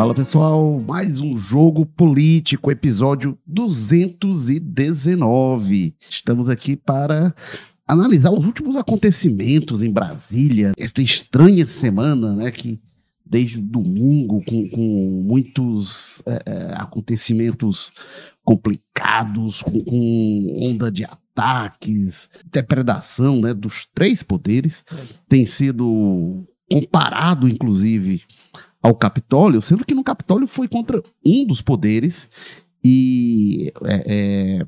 Fala pessoal, mais um jogo político, episódio 219. Estamos aqui para analisar os últimos acontecimentos em Brasília, esta estranha semana, né, que desde domingo, com, com muitos é, é, acontecimentos complicados, com, com, onda de ataques, depredação né, dos três poderes, tem sido comparado, inclusive, ao Capitólio, sendo que no Capitólio foi contra um dos poderes e é, é,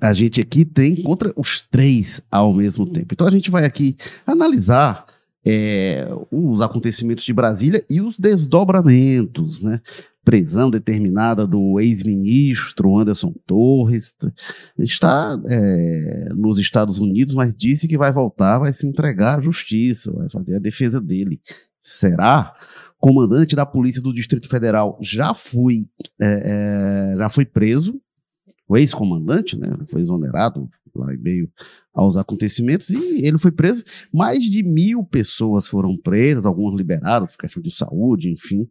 a gente aqui tem contra os três ao mesmo tempo. Então a gente vai aqui analisar é, os acontecimentos de Brasília e os desdobramentos, né? Prisão determinada do ex-ministro Anderson Torres. Está é, nos Estados Unidos, mas disse que vai voltar, vai se entregar à justiça, vai fazer a defesa dele. Será? Comandante da polícia do Distrito Federal já foi, é, é, já foi preso, o ex-comandante, né, foi exonerado lá em meio aos acontecimentos e ele foi preso. Mais de mil pessoas foram presas, algumas liberadas por questão de saúde, enfim,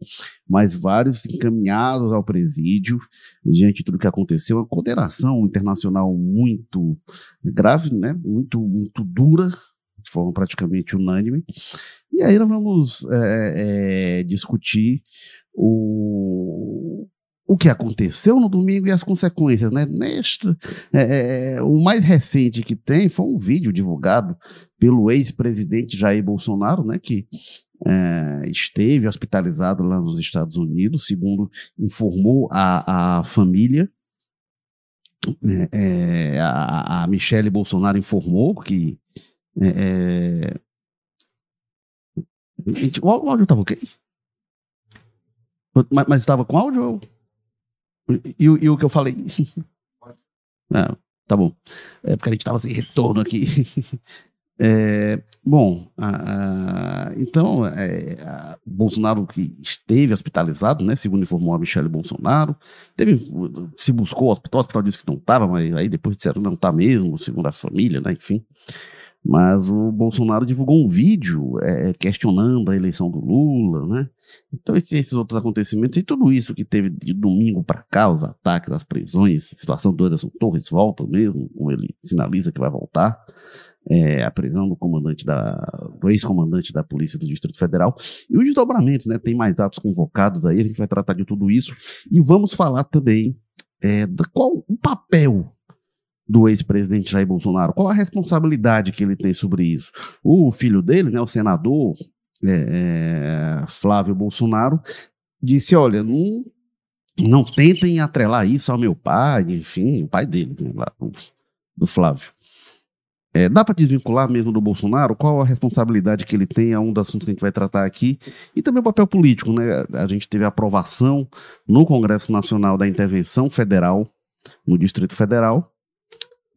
mas vários encaminhados ao presídio diante de tudo que aconteceu. Uma condenação internacional muito grave, né, muito, muito dura, de forma praticamente unânime. E aí nós vamos é, é, discutir o, o que aconteceu no domingo e as consequências, né? Neste, é, é, o mais recente que tem foi um vídeo divulgado pelo ex-presidente Jair Bolsonaro, né? Que é, esteve hospitalizado lá nos Estados Unidos, segundo informou a, a família. É, a, a Michele Bolsonaro informou que é, o áudio estava ok? Mas estava com áudio? E, e, o que eu falei? Não, tá bom. É porque a gente estava sem retorno aqui. É, bom, a, a, então, é, a, Bolsonaro que esteve hospitalizado, né, segundo informou a Michelle Bolsonaro, teve, se buscou o hospital, o hospital disse que não estava, mas aí depois disseram não está mesmo, segundo a família, né, enfim. Mas o Bolsonaro divulgou um vídeo é, questionando a eleição do Lula, né? Então, esses, esses, outros acontecimentos e tudo isso que teve de domingo para cá, os ataques, as prisões, a situação do Anderson Torres volta mesmo, como ele sinaliza que vai voltar, é, a prisão do comandante da, do ex-comandante da Polícia do Distrito Federal e os desdobramentos, né? Tem mais atos convocados aí, a gente vai tratar de tudo isso e vamos falar também é, qual o papel do ex-presidente Jair Bolsonaro? Qual a responsabilidade que ele tem sobre isso? O filho dele, né, o senador é, é, Flávio Bolsonaro, disse: olha, não, não tentem atrelar isso ao meu pai, enfim, o pai dele, né, lá, do Flávio. É, dá para desvincular mesmo do Bolsonaro? Qual a responsabilidade que ele tem? É um dos assuntos que a gente vai tratar aqui. E também o papel político, né? A gente teve a aprovação no Congresso Nacional da Intervenção Federal no Distrito Federal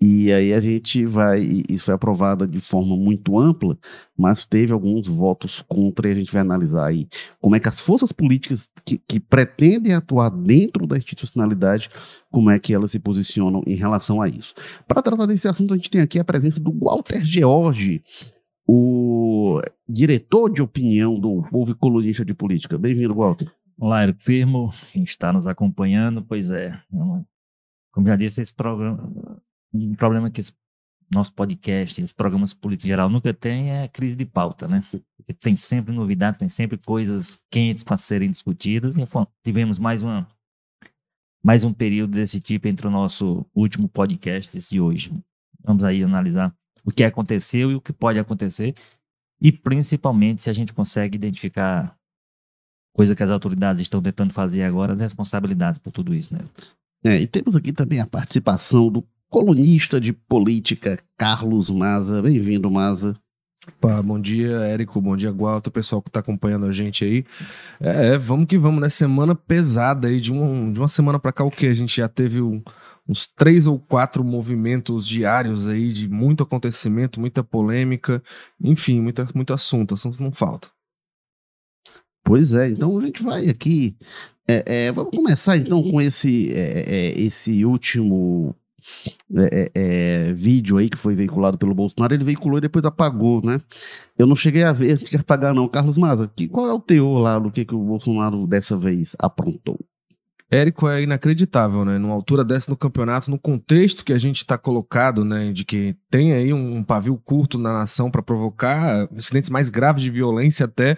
e aí a gente vai, isso foi aprovado de forma muito ampla, mas teve alguns votos contra e a gente vai analisar aí como é que as forças políticas que, que pretendem atuar dentro da institucionalidade, como é que elas se posicionam em relação a isso. Para tratar desse assunto, a gente tem aqui a presença do Walter George, o diretor de opinião do Povo Colunista de Política. Bem-vindo, Walter. Olá, Eric Firmo, quem está nos acompanhando, pois é, como já disse, esse programa um problema que esse nosso podcast, os programas políticos em geral nunca tem é crise de pauta, né? Tem sempre novidade, tem sempre coisas quentes para serem discutidas. E tivemos mais uma mais um período desse tipo entre o nosso último podcast de hoje. Vamos aí analisar o que aconteceu e o que pode acontecer e principalmente se a gente consegue identificar coisa que as autoridades estão tentando fazer agora, as responsabilidades por tudo isso, né? É, e temos aqui também a participação do colunista de política, Carlos Maza. Bem-vindo, Maza. Bom dia, Érico. Bom dia, Gualto, pessoal que está acompanhando a gente aí. É, é, vamos que vamos, né? Semana pesada aí, de, um, de uma semana para cá, o que? A gente já teve um, uns três ou quatro movimentos diários aí de muito acontecimento, muita polêmica, enfim, muita, muito assunto. Assunto não falta. Pois é, então a gente vai aqui. É, é, vamos começar então com esse, é, é esse último é, é, vídeo aí que foi veiculado pelo Bolsonaro, ele veiculou e depois apagou, né? Eu não cheguei a ver de apagar, não. Carlos Maza, que, qual é o teor lá do que, que o Bolsonaro dessa vez aprontou? Érico é inacreditável, né? Numa altura dessa no campeonato, no contexto que a gente está colocado, né? De que tem aí um, um pavio curto na nação para provocar incidentes mais graves de violência até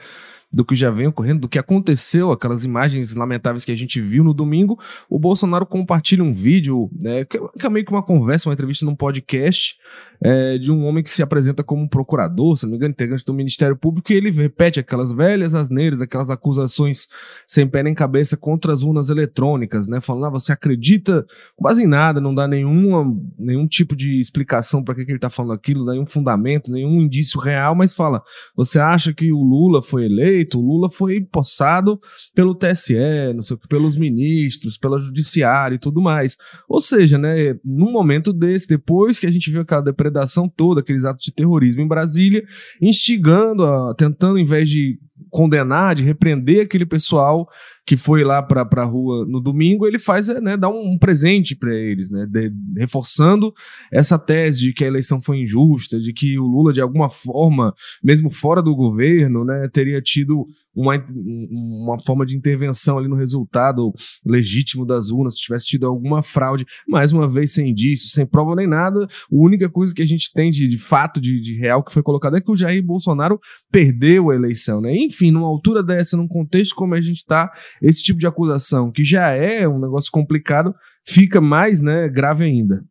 do que já vem ocorrendo, do que aconteceu, aquelas imagens lamentáveis que a gente viu no domingo, o Bolsonaro compartilha um vídeo, né, que é meio que uma conversa, uma entrevista num podcast, é, de um homem que se apresenta como um procurador, se não me engano, integrante do Ministério Público, e ele repete aquelas velhas asneiras, aquelas acusações sem pé nem cabeça contra as urnas eletrônicas, né? Falando, ah, você acredita quase em nada, não dá nenhuma, nenhum tipo de explicação para que, que ele está falando aquilo, nenhum fundamento, nenhum indício real, mas fala, você acha que o Lula foi eleito, o Lula foi empossado pelo TSE, não sei o que, pelos ministros, pela judiciária e tudo mais. Ou seja, né, num momento desse, depois que a gente viu aquela depredação toda, aqueles atos de terrorismo em Brasília, instigando, a, tentando, em vez de condenar, de repreender aquele pessoal que foi lá para a rua no domingo, ele faz, é, né, dá um, presente para eles, né, de, reforçando essa tese de que a eleição foi injusta, de que o Lula, de alguma forma, mesmo fora do governo, né, teria tido uma, uma forma de intervenção ali no resultado legítimo das urnas, se tivesse tido alguma fraude, mais uma vez sem indício, sem prova nem nada, a única coisa que a gente tem de, de fato, de, de real que foi colocado é que o Jair Bolsonaro perdeu a eleição, né, enfim, numa altura dessa, num contexto como a gente está, esse tipo de acusação, que já é um negócio complicado, fica mais né, grave ainda.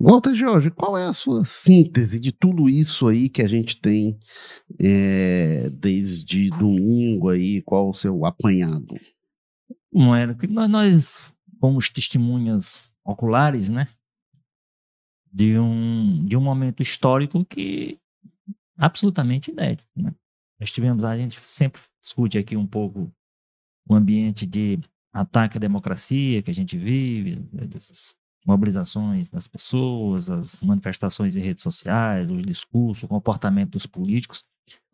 Walter Jorge, qual é a sua síntese de tudo isso aí que a gente tem é, desde domingo aí? Qual o seu apanhado? Não era que nós, nós fomos testemunhas oculares, né? De um, de um momento histórico que absolutamente inédito, né? Nós tivemos, a gente sempre discute aqui um pouco o ambiente de ataque à democracia que a gente vive, essas mobilizações das pessoas, as manifestações em redes sociais, os discursos, o comportamento dos políticos.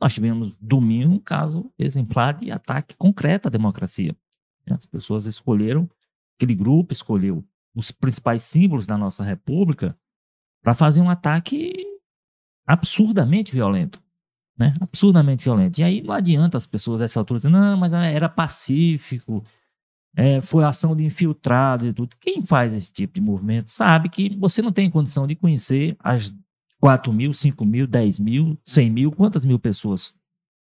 Nós tivemos domingo um caso exemplar de ataque concreto à democracia. As pessoas escolheram, aquele grupo escolheu os principais símbolos da nossa república para fazer um ataque absurdamente violento né? Absurdamente violento. E aí não adianta as pessoas essa altura dizer, não, mas era pacífico, é, foi ação de infiltrado e tudo. Quem faz esse tipo de movimento sabe que você não tem condição de conhecer as 4 mil, 5 mil, 10 mil, 100 mil, quantas mil pessoas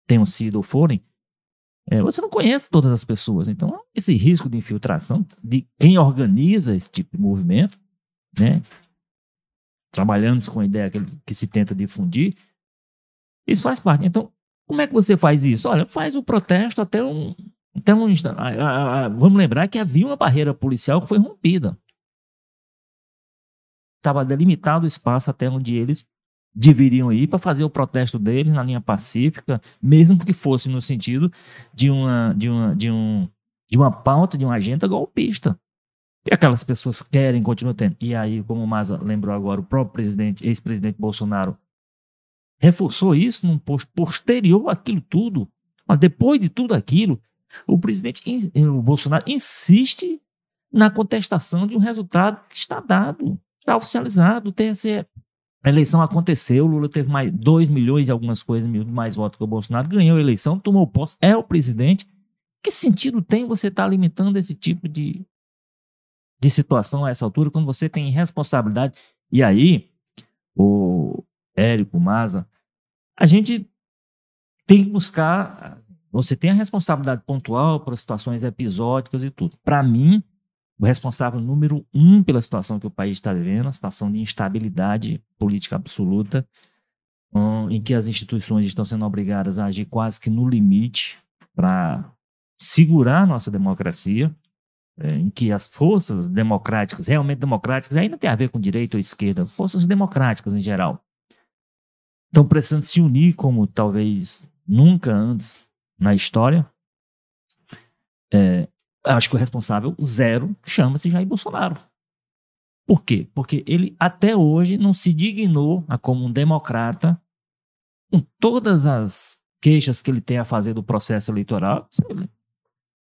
tenham sido ou forem. É, você não conhece todas as pessoas. Então, esse risco de infiltração de quem organiza esse tipo de movimento, né? trabalhando com a ideia que, que se tenta difundir, isso faz parte. Então, como é que você faz isso? Olha, faz o protesto até um. Até um vamos lembrar que havia uma barreira policial que foi rompida. Estava delimitado o espaço até onde eles deveriam ir para fazer o protesto deles na linha pacífica, mesmo que fosse no sentido de uma, de uma, de um, de uma pauta, de uma agenda golpista. E aquelas pessoas querem, continuar tendo. E aí, como o Maza lembrou agora, o próprio presidente, ex-presidente Bolsonaro reforçou isso num post posterior àquilo tudo. Mas depois de tudo aquilo, o presidente, o Bolsonaro, insiste na contestação de um resultado que está dado, está oficializado. O TSE, a eleição aconteceu, Lula teve mais 2 milhões e algumas coisas mais votos que o Bolsonaro, ganhou a eleição, tomou posse, é o presidente. Que sentido tem você estar tá limitando esse tipo de, de situação a essa altura, quando você tem responsabilidade? E aí, o, Érico, Maza, a gente tem que buscar. Você tem a responsabilidade pontual para situações episódicas e tudo. Para mim, o responsável número um pela situação que o país está vivendo, a situação de instabilidade política absoluta, um, em que as instituições estão sendo obrigadas a agir quase que no limite para segurar nossa democracia, é, em que as forças democráticas, realmente democráticas, não tem a ver com direita ou esquerda, forças democráticas em geral, estão precisando se unir como talvez nunca antes na história. É, acho que o responsável zero chama-se Jair Bolsonaro. Por quê? Porque ele até hoje não se dignou a, como um democrata, com todas as queixas que ele tem a fazer do processo eleitoral,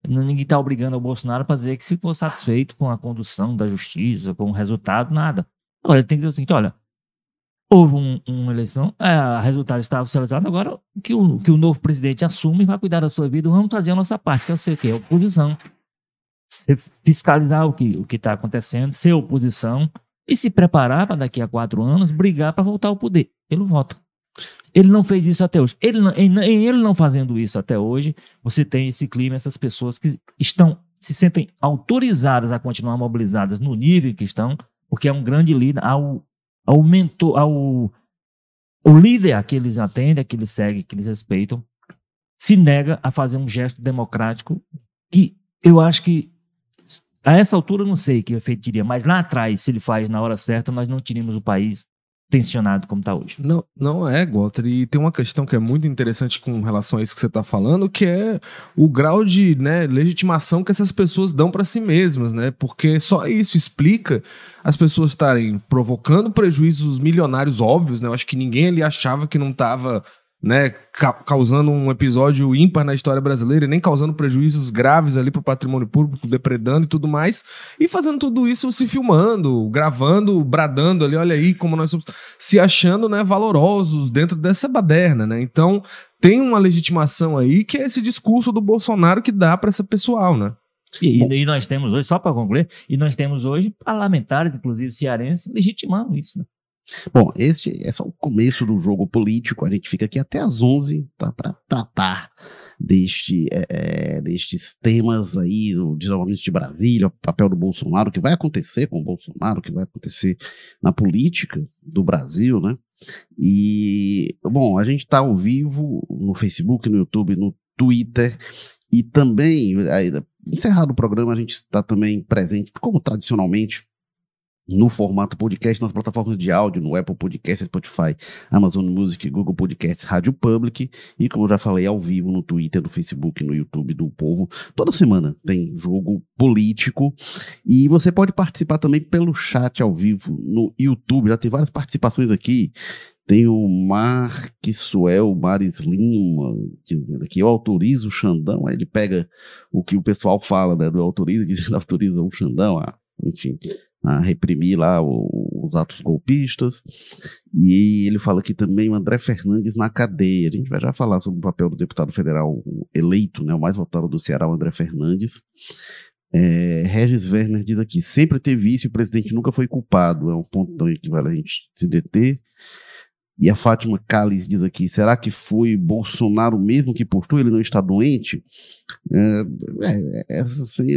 Ninguém está obrigando o Bolsonaro para dizer que ficou satisfeito com a condução da justiça, com o resultado, nada. Agora, ele tem que dizer o seguinte: olha, houve um, uma eleição, é, o resultado estava selecionado, agora que o, que o novo presidente assume e vai cuidar da sua vida, vamos fazer a nossa parte, que é o o quê? A oposição. Fiscalizar o que o está acontecendo, ser oposição e se preparar para daqui a quatro anos brigar para voltar ao poder pelo voto. Ele não fez isso até hoje. Ele, em, em ele não fazendo isso até hoje, você tem esse clima, essas pessoas que estão se sentem autorizadas a continuar mobilizadas no nível que estão, porque é um grande líder, ao, ao mentor, ao líder a que eles atendem, a que eles seguem, que eles respeitam, se nega a fazer um gesto democrático que eu acho que a essa altura eu não sei que efeito teria, mas lá atrás, se ele faz na hora certa, nós não teríamos o país tensionado como está hoje. Não, não é, Walter. E tem uma questão que é muito interessante com relação a isso que você está falando, que é o grau de né, legitimação que essas pessoas dão para si mesmas, né? Porque só isso explica as pessoas estarem provocando prejuízos milionários óbvios, né? Eu acho que ninguém ali achava que não estava né, ca causando um episódio ímpar na história brasileira, nem causando prejuízos graves ali para o patrimônio público, depredando e tudo mais, e fazendo tudo isso se filmando, gravando, bradando ali, olha aí como nós somos, se achando, né, valorosos dentro dessa baderna, né? Então, tem uma legitimação aí que é esse discurso do Bolsonaro que dá para essa pessoal, né? E, e, nós temos hoje, só para concluir, e nós temos hoje parlamentares, inclusive cearenses, legitimando isso, né? Bom, este é só o começo do jogo político. A gente fica aqui até às 11 tá, para tratar deste, é, é, destes temas aí, do desenvolvimento de Brasília, o papel do Bolsonaro, o que vai acontecer com o Bolsonaro, o que vai acontecer na política do Brasil, né? E, bom, a gente está ao vivo no Facebook, no YouTube, no Twitter e também, aí, encerrado o programa, a gente está também presente, como tradicionalmente, no formato podcast nas plataformas de áudio, no Apple Podcast, Spotify, Amazon Music, Google Podcasts, Rádio Public e, como eu já falei, ao vivo no Twitter, no Facebook, no YouTube do Povo. Toda semana tem jogo político e você pode participar também pelo chat ao vivo no YouTube. Já tem várias participações aqui. Tem o Marquisuel Maris Lima dizendo aqui, eu autorizo o Xandão. Aí ele pega o que o pessoal fala, né? Do autoriza, dizendo autoriza o Xandão. Ah, enfim, a reprimir lá os atos golpistas. E ele fala aqui também o André Fernandes na cadeia. A gente vai já falar sobre o papel do deputado federal eleito, né, o mais votado do Ceará, o André Fernandes. É, Regis Werner diz aqui: sempre teve isso e o presidente nunca foi culpado. É um ponto que vale a gente se deter. E a Fátima Calles diz aqui: será que foi Bolsonaro mesmo que postou? Ele não está doente? É, é, essa é,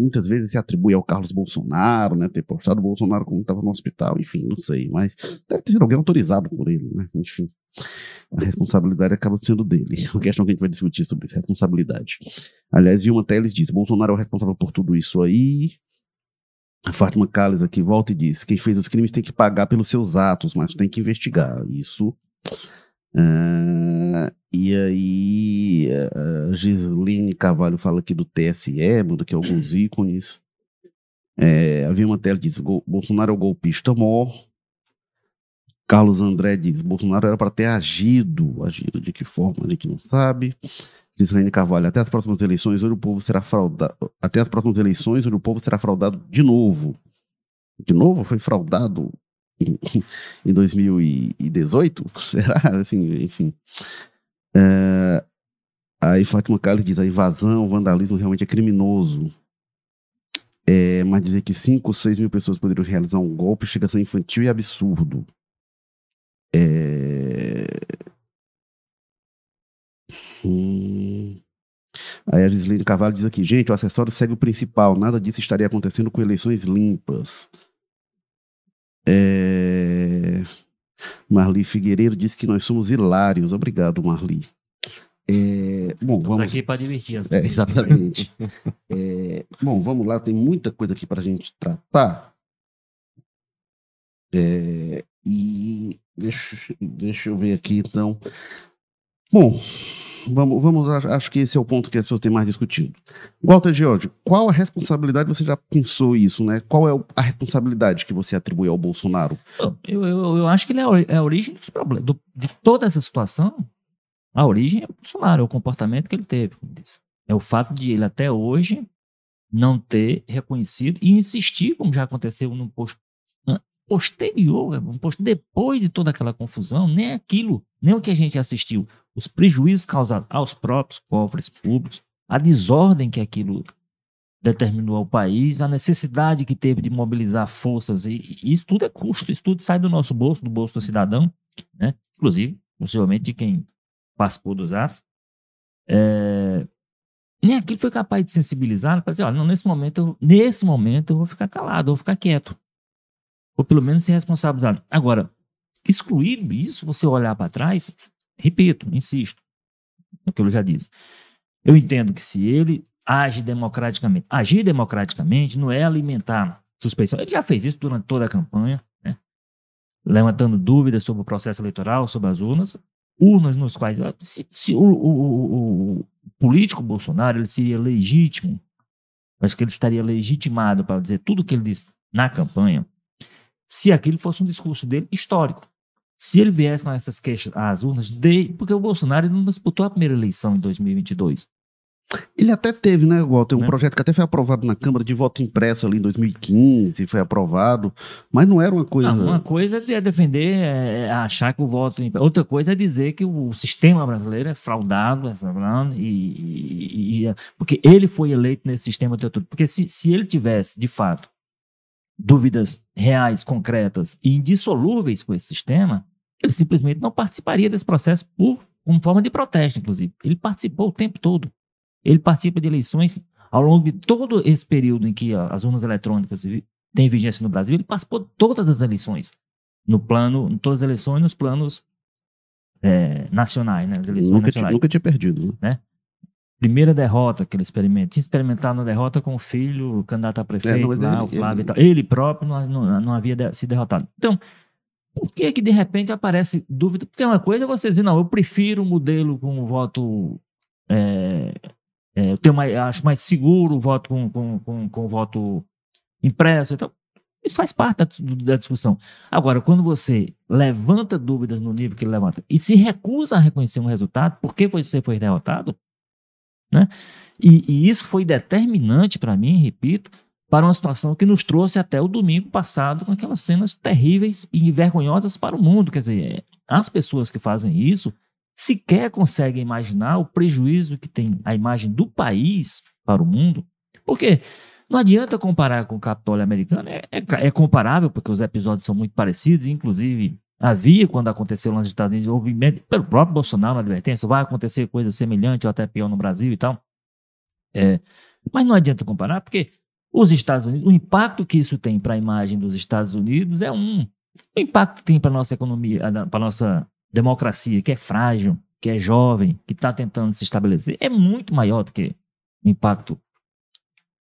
muitas vezes se atribui ao Carlos Bolsonaro, né? Ter postado o Bolsonaro como estava no hospital, enfim, não sei, mas deve ter sido alguém autorizado por ele, né? Enfim, a responsabilidade acaba sendo dele. É uma questão que a gente vai discutir sobre isso, responsabilidade. Aliás, Vilma Teles diz: Bolsonaro é o responsável por tudo isso aí. A Fátima Calles aqui volta e diz: quem fez os crimes tem que pagar pelos seus atos, mas tem que investigar. Isso. Uh, e aí, a Gisline Carvalho fala aqui do TSE, manda aqui alguns ícones. É, a Vilma Tela diz: Bolsonaro é o golpista mor. Carlos André diz: Bolsonaro era para ter agido. Agido de que forma? A gente não sabe. Rene Carvalho, até as próximas eleições, onde o povo será fraudado. Até as próximas eleições, onde o povo será fraudado de novo. De novo? Foi fraudado em, em 2018? Será? Assim, enfim. É, aí Fátima Carlos diz: a invasão, o vandalismo realmente é criminoso. É, mas dizer que 5 ou 6 mil pessoas poderiam realizar um golpe chega a ser infantil e absurdo. É, Hum. Aí a Gisline Carvalho diz aqui, gente, o acessório segue o principal, nada disso estaria acontecendo com eleições limpas. É... Marli Figueiredo disse que nós somos hilários. Obrigado, Marli. É... Bom, Estamos vamos aqui para divertir as é, Exatamente. é... Bom, vamos lá, tem muita coisa aqui para a gente tratar. É... E deixa, deixa eu ver aqui, então. Bom, Vamos, vamos, acho que esse é o ponto que as pessoas têm mais discutido. Walter George, qual a responsabilidade, você já pensou isso, né? Qual é a responsabilidade que você atribui ao Bolsonaro? Eu, eu, eu acho que ele é, é a origem dos problemas, do, de toda essa situação, a origem é o Bolsonaro, é o comportamento que ele teve, como disse. É o fato de ele até hoje não ter reconhecido e insistir, como já aconteceu no posto posterior, um posto depois de toda aquela confusão, nem aquilo, nem o que a gente assistiu, os prejuízos causados aos próprios cofres públicos, a desordem que aquilo determinou ao país, a necessidade que teve de mobilizar forças, e, e isso tudo é custo, isso tudo sai do nosso bolso, do bolso do cidadão, né? inclusive, possivelmente de quem participou dos atos. É, nem aquilo foi capaz de sensibilizar para dizer, olha, não, nesse momento, eu, nesse momento eu vou ficar calado, eu vou ficar quieto. Ou pelo menos ser responsabilizado. Agora, excluído isso, você olhar para trás, repito, insisto, é o que eu já disse. Eu entendo que se ele age democraticamente, agir democraticamente não é alimentar suspeição. Ele já fez isso durante toda a campanha, né? levantando dúvidas sobre o processo eleitoral, sobre as urnas, urnas nos quais se, se o, o, o, político Bolsonaro ele seria legítimo, acho que ele estaria legitimado para dizer tudo o que ele disse na campanha, se aquilo fosse um discurso dele histórico. Se ele viesse com essas queixas às urnas, de, porque o Bolsonaro não disputou a primeira eleição em 2022. Ele até teve, né, Walter, um né? projeto que até foi aprovado na Câmara de voto impresso ali em 2015, foi aprovado, mas não era uma coisa... Não, uma coisa é defender, é, é achar que o voto impresso, outra coisa é dizer que o sistema brasileiro é fraudado, é e, e, e, porque ele foi eleito nesse sistema, porque se, se ele tivesse, de fato, dúvidas reais, concretas e indissolúveis com esse sistema, ele simplesmente não participaria desse processo por como forma de protesto, inclusive. Ele participou o tempo todo. Ele participa de eleições ao longo de todo esse período em que as urnas eletrônicas têm vigência no Brasil. Ele participou de todas as eleições, no plano, em todas as eleições, nos planos é, nacionais, né? As eleições nunca, nacionais. nunca tinha perdido, né? primeira derrota que ele experimenta. Tinha experimentado uma derrota com o filho, o candidato a prefeito é, lá, ele, o Flávio ele... e tal. Ele próprio não, não, não havia de, se derrotado. Então, por que que de repente aparece dúvida? Porque uma coisa é você dizer, não, eu prefiro o modelo com o voto... É, é, eu tenho mais, acho mais seguro o voto com, com, com, com voto impresso. Então, isso faz parte da, da, discussão. Agora, quando você levanta dúvidas no nível que ele levanta e se recusa a reconhecer um resultado, por que você foi derrotado? Né? E, e isso foi determinante para mim, repito, para uma situação que nos trouxe até o domingo passado com aquelas cenas terríveis e vergonhosas para o mundo. Quer dizer, as pessoas que fazem isso sequer conseguem imaginar o prejuízo que tem a imagem do país para o mundo. Porque não adianta comparar com o Capitólio americano, é, é, é comparável, porque os episódios são muito parecidos, inclusive Havia, quando aconteceu nos Estados Unidos, houve pelo próprio Bolsonaro na advertência, vai acontecer coisa semelhante ou até pior no Brasil e tal. É, mas não adianta comparar, porque os Estados Unidos, o impacto que isso tem para a imagem dos Estados Unidos é um. O impacto que tem para a nossa economia, para a nossa democracia, que é frágil, que é jovem, que está tentando se estabelecer, é muito maior do que o impacto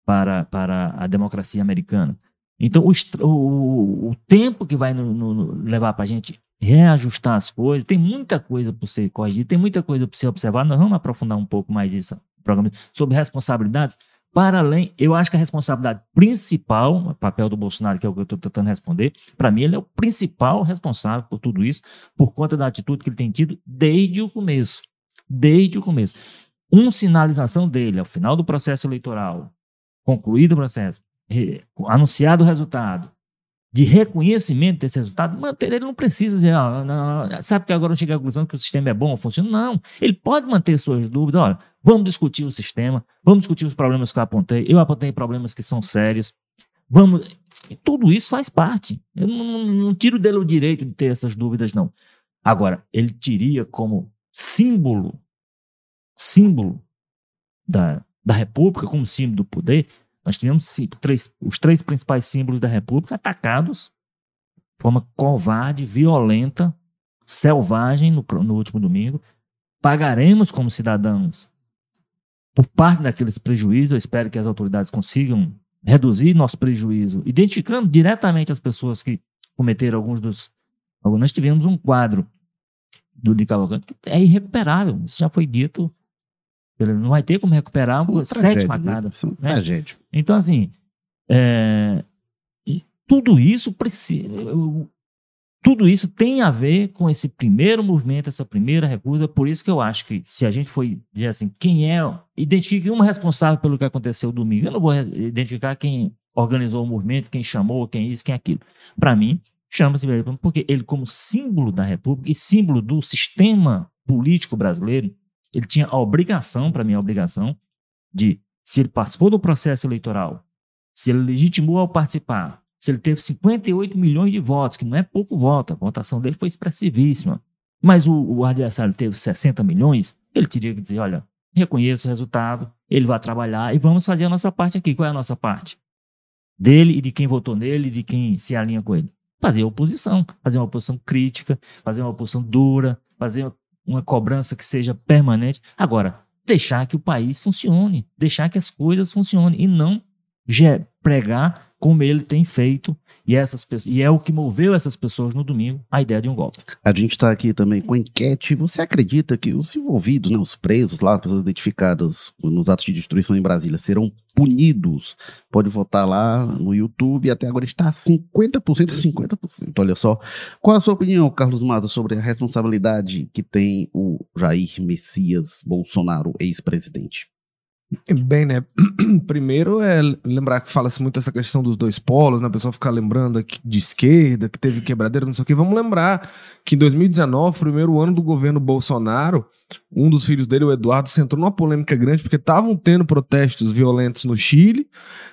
para, para a democracia americana. Então, o, o, o tempo que vai no, no, levar para a gente reajustar as coisas, tem muita coisa para ser corrigida, tem muita coisa para ser observada. Nós vamos aprofundar um pouco mais disso programa sobre responsabilidades. Para além, eu acho que a responsabilidade principal, o papel do Bolsonaro, que é o que eu estou tentando responder, para mim ele é o principal responsável por tudo isso, por conta da atitude que ele tem tido desde o começo. Desde o começo. Uma sinalização dele ao final do processo eleitoral, concluído o processo, anunciado o resultado, de reconhecimento desse resultado, manter, ele não precisa dizer, ah, não, sabe que agora eu cheguei à conclusão que o sistema é bom, funciona. Não, ele pode manter suas dúvidas, olha, vamos discutir o sistema, vamos discutir os problemas que eu apontei, eu apontei problemas que são sérios, vamos, tudo isso faz parte. Eu não, não, não tiro dele o direito de ter essas dúvidas, não. Agora, ele teria como símbolo, símbolo da, da república, como símbolo do poder, nós tivemos três, os três principais símbolos da República atacados de forma covarde, violenta, selvagem no, no último domingo. Pagaremos como cidadãos por parte daqueles prejuízos. Eu espero que as autoridades consigam reduzir nosso prejuízo, identificando diretamente as pessoas que cometeram alguns dos. Nós tivemos um quadro do de Cavalcante que é irrecuperável. Isso já foi dito não vai ter como recuperar São sete matadas. Né? São né? Então, assim, é, tudo isso precisa. Tudo isso tem a ver com esse primeiro movimento, essa primeira recusa. Por isso que eu acho que se a gente for dizer assim, quem é, identifique um responsável pelo que aconteceu domingo. Eu não vou identificar quem organizou o movimento, quem chamou, quem isso, quem aquilo. Para mim, chama-se porque ele, como símbolo da República e símbolo do sistema político brasileiro, ele tinha a obrigação, para mim, a obrigação, de, se ele participou do processo eleitoral, se ele legitimou ao participar, se ele teve 58 milhões de votos, que não é pouco voto, a votação dele foi expressivíssima, mas o, o adversário teve 60 milhões, ele teria que dizer: olha, reconheço o resultado, ele vai trabalhar e vamos fazer a nossa parte aqui. Qual é a nossa parte? Dele e de quem votou nele e de quem se alinha com ele. Fazer oposição, fazer uma oposição crítica, fazer uma oposição dura, fazer uma cobrança que seja permanente. Agora, deixar que o país funcione, deixar que as coisas funcionem e não pregar como ele tem feito e, essas e é o que moveu essas pessoas no domingo a ideia de um golpe. A gente está aqui também com enquete. Você acredita que os envolvidos, né, os presos lá, as pessoas identificadas nos atos de destruição em Brasília, serão punidos? Pode votar lá no YouTube. Até agora está 50% a 50%. Olha só. Qual a sua opinião, Carlos Maza, sobre a responsabilidade que tem o Jair Messias Bolsonaro, ex-presidente? Bem, né? Primeiro é lembrar que fala-se muito essa questão dos dois polos, né? O pessoal ficar lembrando aqui de esquerda, que teve quebradeira, não sei o quê. Vamos lembrar que em 2019, primeiro ano do governo Bolsonaro, um dos filhos dele, o Eduardo, se entrou numa polêmica grande porque estavam tendo protestos violentos no Chile,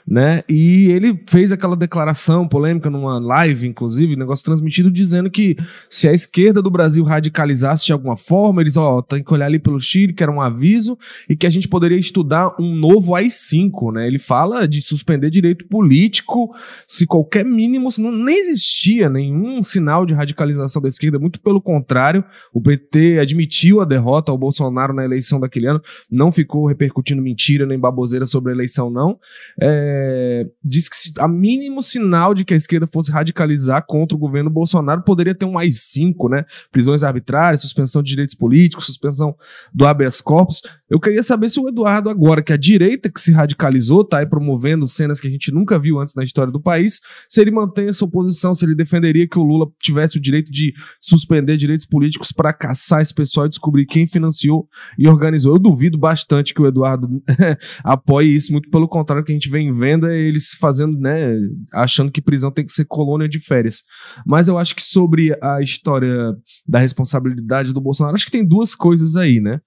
né? E ele fez aquela declaração polêmica numa live, inclusive, negócio transmitido, dizendo que se a esquerda do Brasil radicalizasse de alguma forma, eles, ó, tem que olhar ali pelo Chile, que era um aviso, e que a gente poderia estudar um novo AI-5, né? Ele fala de suspender direito político se qualquer mínimo, não nem existia nenhum sinal de radicalização da esquerda, muito pelo contrário, o PT admitiu a derrota ao Bolsonaro na eleição daquele ano, não ficou repercutindo mentira nem baboseira sobre a eleição, não. É, diz que a mínimo sinal de que a esquerda fosse radicalizar contra o governo Bolsonaro poderia ter um mais cinco, né? Prisões arbitrárias, suspensão de direitos políticos, suspensão do habeas corpus. Eu queria saber se o Eduardo, agora que a direita que se radicalizou, tá aí promovendo cenas que a gente nunca viu antes na história do país, se ele mantém essa oposição, se ele defenderia que o Lula tivesse o direito de suspender direitos políticos para caçar esse pessoal e descobrir quem financiou e organizou. Eu duvido bastante que o Eduardo apoie isso, muito pelo contrário, que a gente vem vendo é eles fazendo, né, achando que prisão tem que ser colônia de férias. Mas eu acho que sobre a história da responsabilidade do Bolsonaro, acho que tem duas coisas aí, né?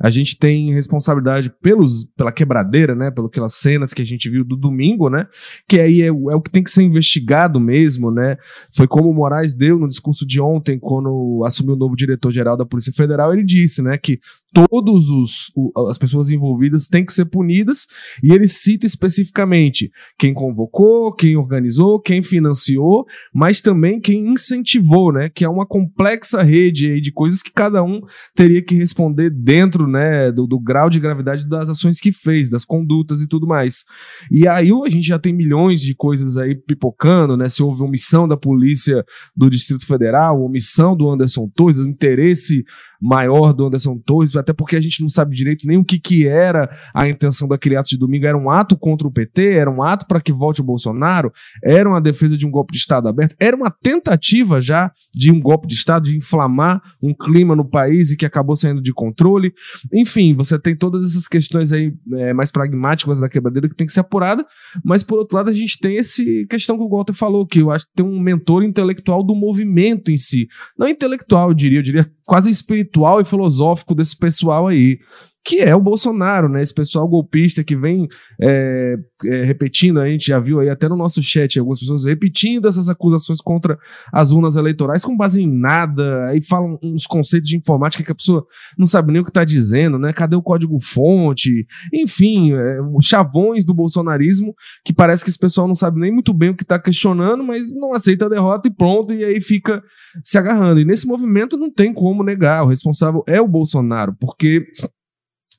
A gente tem responsabilidade pelos, pela quebradeira, né? Pelas cenas que a gente viu do domingo, né? Que aí é, é, o que tem que ser investigado mesmo, né? Foi como o Moraes deu no discurso de ontem, quando assumiu o novo diretor-geral da Polícia Federal, ele disse, né? Que todos os as pessoas envolvidas têm que ser punidas e ele cita especificamente quem convocou, quem organizou, quem financiou, mas também quem incentivou, né? Que é uma complexa rede aí de coisas que cada um teria que responder dentro dentro, né, do, do, grau de gravidade das ações que fez, das condutas e tudo mais. E aí a gente já tem milhões de coisas aí pipocando, né? Se houve omissão da polícia do Distrito Federal, omissão do Anderson Torres, interesse maior do Anderson Torres, até porque a gente não sabe direito nem o que, que era a intenção daquele ato de domingo. Era um ato contra o PT? Era um ato para que volte o Bolsonaro? Era uma defesa de um golpe de Estado aberto? Era uma tentativa já de um golpe de Estado, de inflamar um clima no país e que acabou saindo de controle? Enfim, você tem todas essas questões aí é, mais pragmáticas da quebradeira que tem que ser apurada, mas por outro lado a gente tem essa questão que o Walter falou, que eu acho que tem um mentor intelectual do movimento em si. Não intelectual, eu diria, eu diria quase espiritual e filosófico desse pessoal aí que é o Bolsonaro, né? Esse pessoal golpista que vem é, é, repetindo, a gente já viu aí até no nosso chat algumas pessoas repetindo essas acusações contra as urnas eleitorais com base em nada, aí falam uns conceitos de informática que a pessoa não sabe nem o que está dizendo, né? Cadê o código-fonte? Enfim, é, chavões do bolsonarismo que parece que esse pessoal não sabe nem muito bem o que está questionando, mas não aceita a derrota e pronto, e aí fica se agarrando. E nesse movimento não tem como negar, o responsável é o Bolsonaro, porque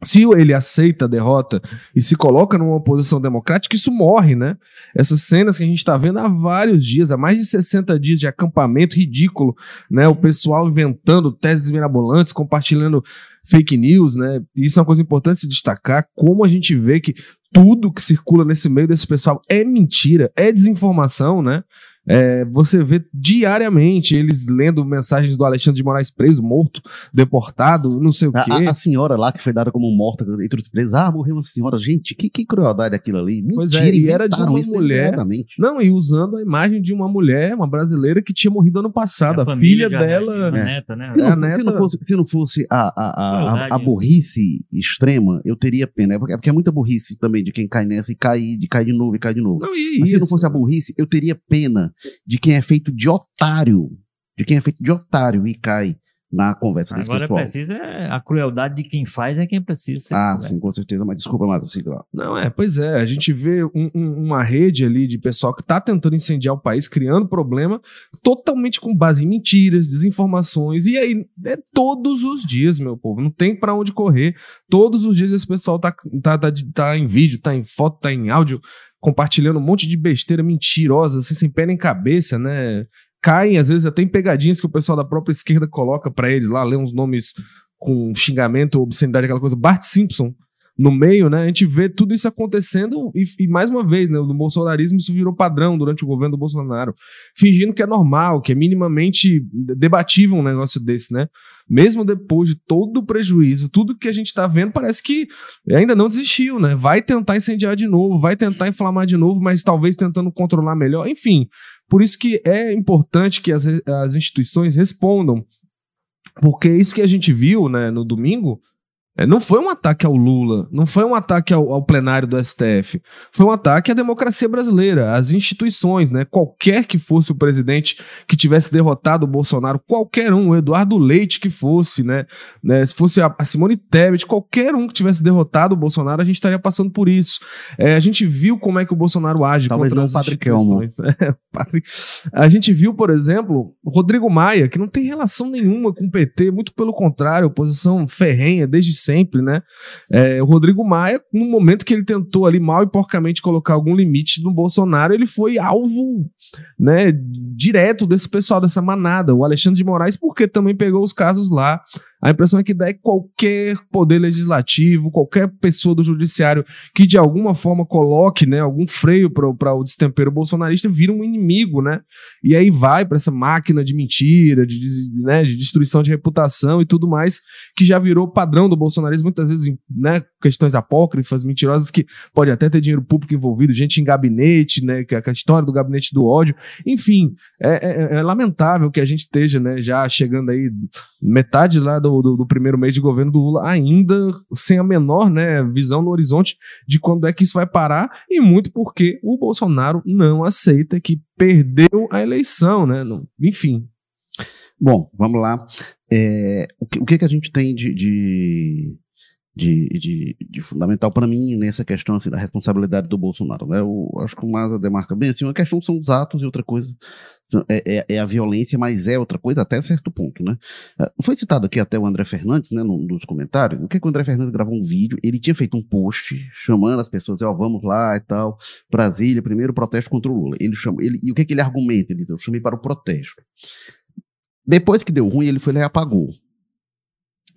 se ele aceita a derrota e se coloca numa posição democrática, isso morre, né? Essas cenas que a gente está vendo há vários dias, há mais de 60 dias de acampamento ridículo, né? O pessoal inventando teses mirabolantes, compartilhando fake news, né? E isso é uma coisa importante se destacar, como a gente vê que tudo que circula nesse meio desse pessoal é mentira, é desinformação, né? É, você vê diariamente eles lendo mensagens do Alexandre de Moraes preso, morto, deportado, não sei o quê. A, a, senhora lá que foi dada como morta entre os presos, ah, morreu uma senhora. Gente, que, que crueldade aquilo ali. Mentira, pois é, e era de uma mulher. Não, e usando a imagem de uma mulher, uma brasileira que tinha morrido ano passado. A, a filha dela. A neta, né? Se não, neta... se não fosse, se não fosse a, a, a, a, burrice extrema, eu teria pena. É porque, é porque é muita burrice também de quem cai nessa e cai, de cai de novo e cai de novo. Não, e Mas isso? se não fosse a burrice, eu teria pena de quem é feito de otário. De quem é feito de otário e cai na conversa desse Agora pessoal. precisa é a crueldade de quem faz é quem precisa ser Ah, sim, com certeza, mas desculpa, mas assim, ó. Não, é, pois é, a gente vê um- um- uma rede ali de pessoal que tá tentando incendiar o país, criando problema, totalmente com base em mentiras, desinformações, e aí é todos os dias, meu povo, não tem pra onde correr, todos os dias esse pessoal tá, tá, tá, tá em vídeo, tá em foto, tá em áudio, compartilhando um monte de besteira mentirosa, assim, sem pé nem cabeça, né? Caem, às vezes, até em pegadinhas que o pessoal da própria esquerda coloca pra eles lá, lê uns nomes com xingamento, obscenidade, aquela coisa. Bart Simpson, no meio, né? A gente vê tudo isso acontecendo e, e mais uma vez, né? No bolsonarismo isso virou padrão durante o governo do Bolsonaro, fingindo que é normal, que é minimamente debatível um negócio desse, né? Mesmo depois de todo o prejuízo, tudo que a gente tá vendo parece que ainda não desistiu, né? Vai tentar incendiar de novo, vai tentar inflamar de novo, mas talvez tentando controlar melhor. Enfim, por isso que é importante que as, as instituições respondam. Porque isso que a gente viu né, no domingo não foi um ataque ao Lula, não foi um ataque ao, ao plenário do STF, foi um ataque à democracia brasileira, às instituições, né? Qualquer que fosse o presidente que tivesse derrotado o Bolsonaro, qualquer um, o Eduardo Leite que fosse, né? né, se fosse a, a Simone Tebet, qualquer um que tivesse derrotado o Bolsonaro, a gente estaria passando por isso. É, a gente viu como é que o Bolsonaro age Talvez contra não as o instituições. É, Padre- A gente viu, por exemplo, o Rodrigo Maia, que não tem relação nenhuma com o PT, muito pelo contrário, oposição ferrenha desde sempre, né? É, o Rodrigo Maia, no momento que ele tentou ali mal e porcamente colocar algum limite no Bolsonaro, ele foi alvo, né, direto desse pessoal, dessa manada. O Alexandre de Moraes, porque também pegou os casos lá. A impressão é que daí qualquer poder legislativo, qualquer pessoa do judiciário que de alguma forma coloque, né, algum freio para o destempero bolsonarista vira um inimigo, né? E aí vai para essa máquina de mentira, de, né, de destruição de reputação e tudo mais, que já virou padrão do bolsonarismo, muitas vezes, né, questões apócrifas, mentirosas, que pode até ter dinheiro público envolvido, gente em gabinete, né, que é a história do gabinete do ódio. Enfim, é, é- é lamentável que a gente esteja, né, já chegando aí metade lá do, do, do primeiro mês de governo do Lula, ainda sem a menor né, visão no horizonte de quando é que isso vai parar, e muito porque o Bolsonaro não aceita que perdeu a eleição, né? Enfim. Bom, vamos lá. É, o, que, o que que a gente tem de, de, de, de- de fundamental para mim nessa questão assim, da responsabilidade do Bolsonaro? Né? Eu acho que o Maza demarca bem assim, uma questão são os atos e outra coisa é, é- é a violência, mas é outra coisa até certo ponto. Né? É, Foi citado aqui até o André Fernandes, né, num dos comentários, o que, que o André Fernandes gravou um vídeo, ele tinha feito um post chamando as pessoas, ó, vamos lá e tal, Brasília, primeiro protesto contra o Lula. Ele chamou, ele, e o que, que ele argumenta? Ele diz, eu chamei para o protesto. Depois que deu ruim, ele foi lá e apagou.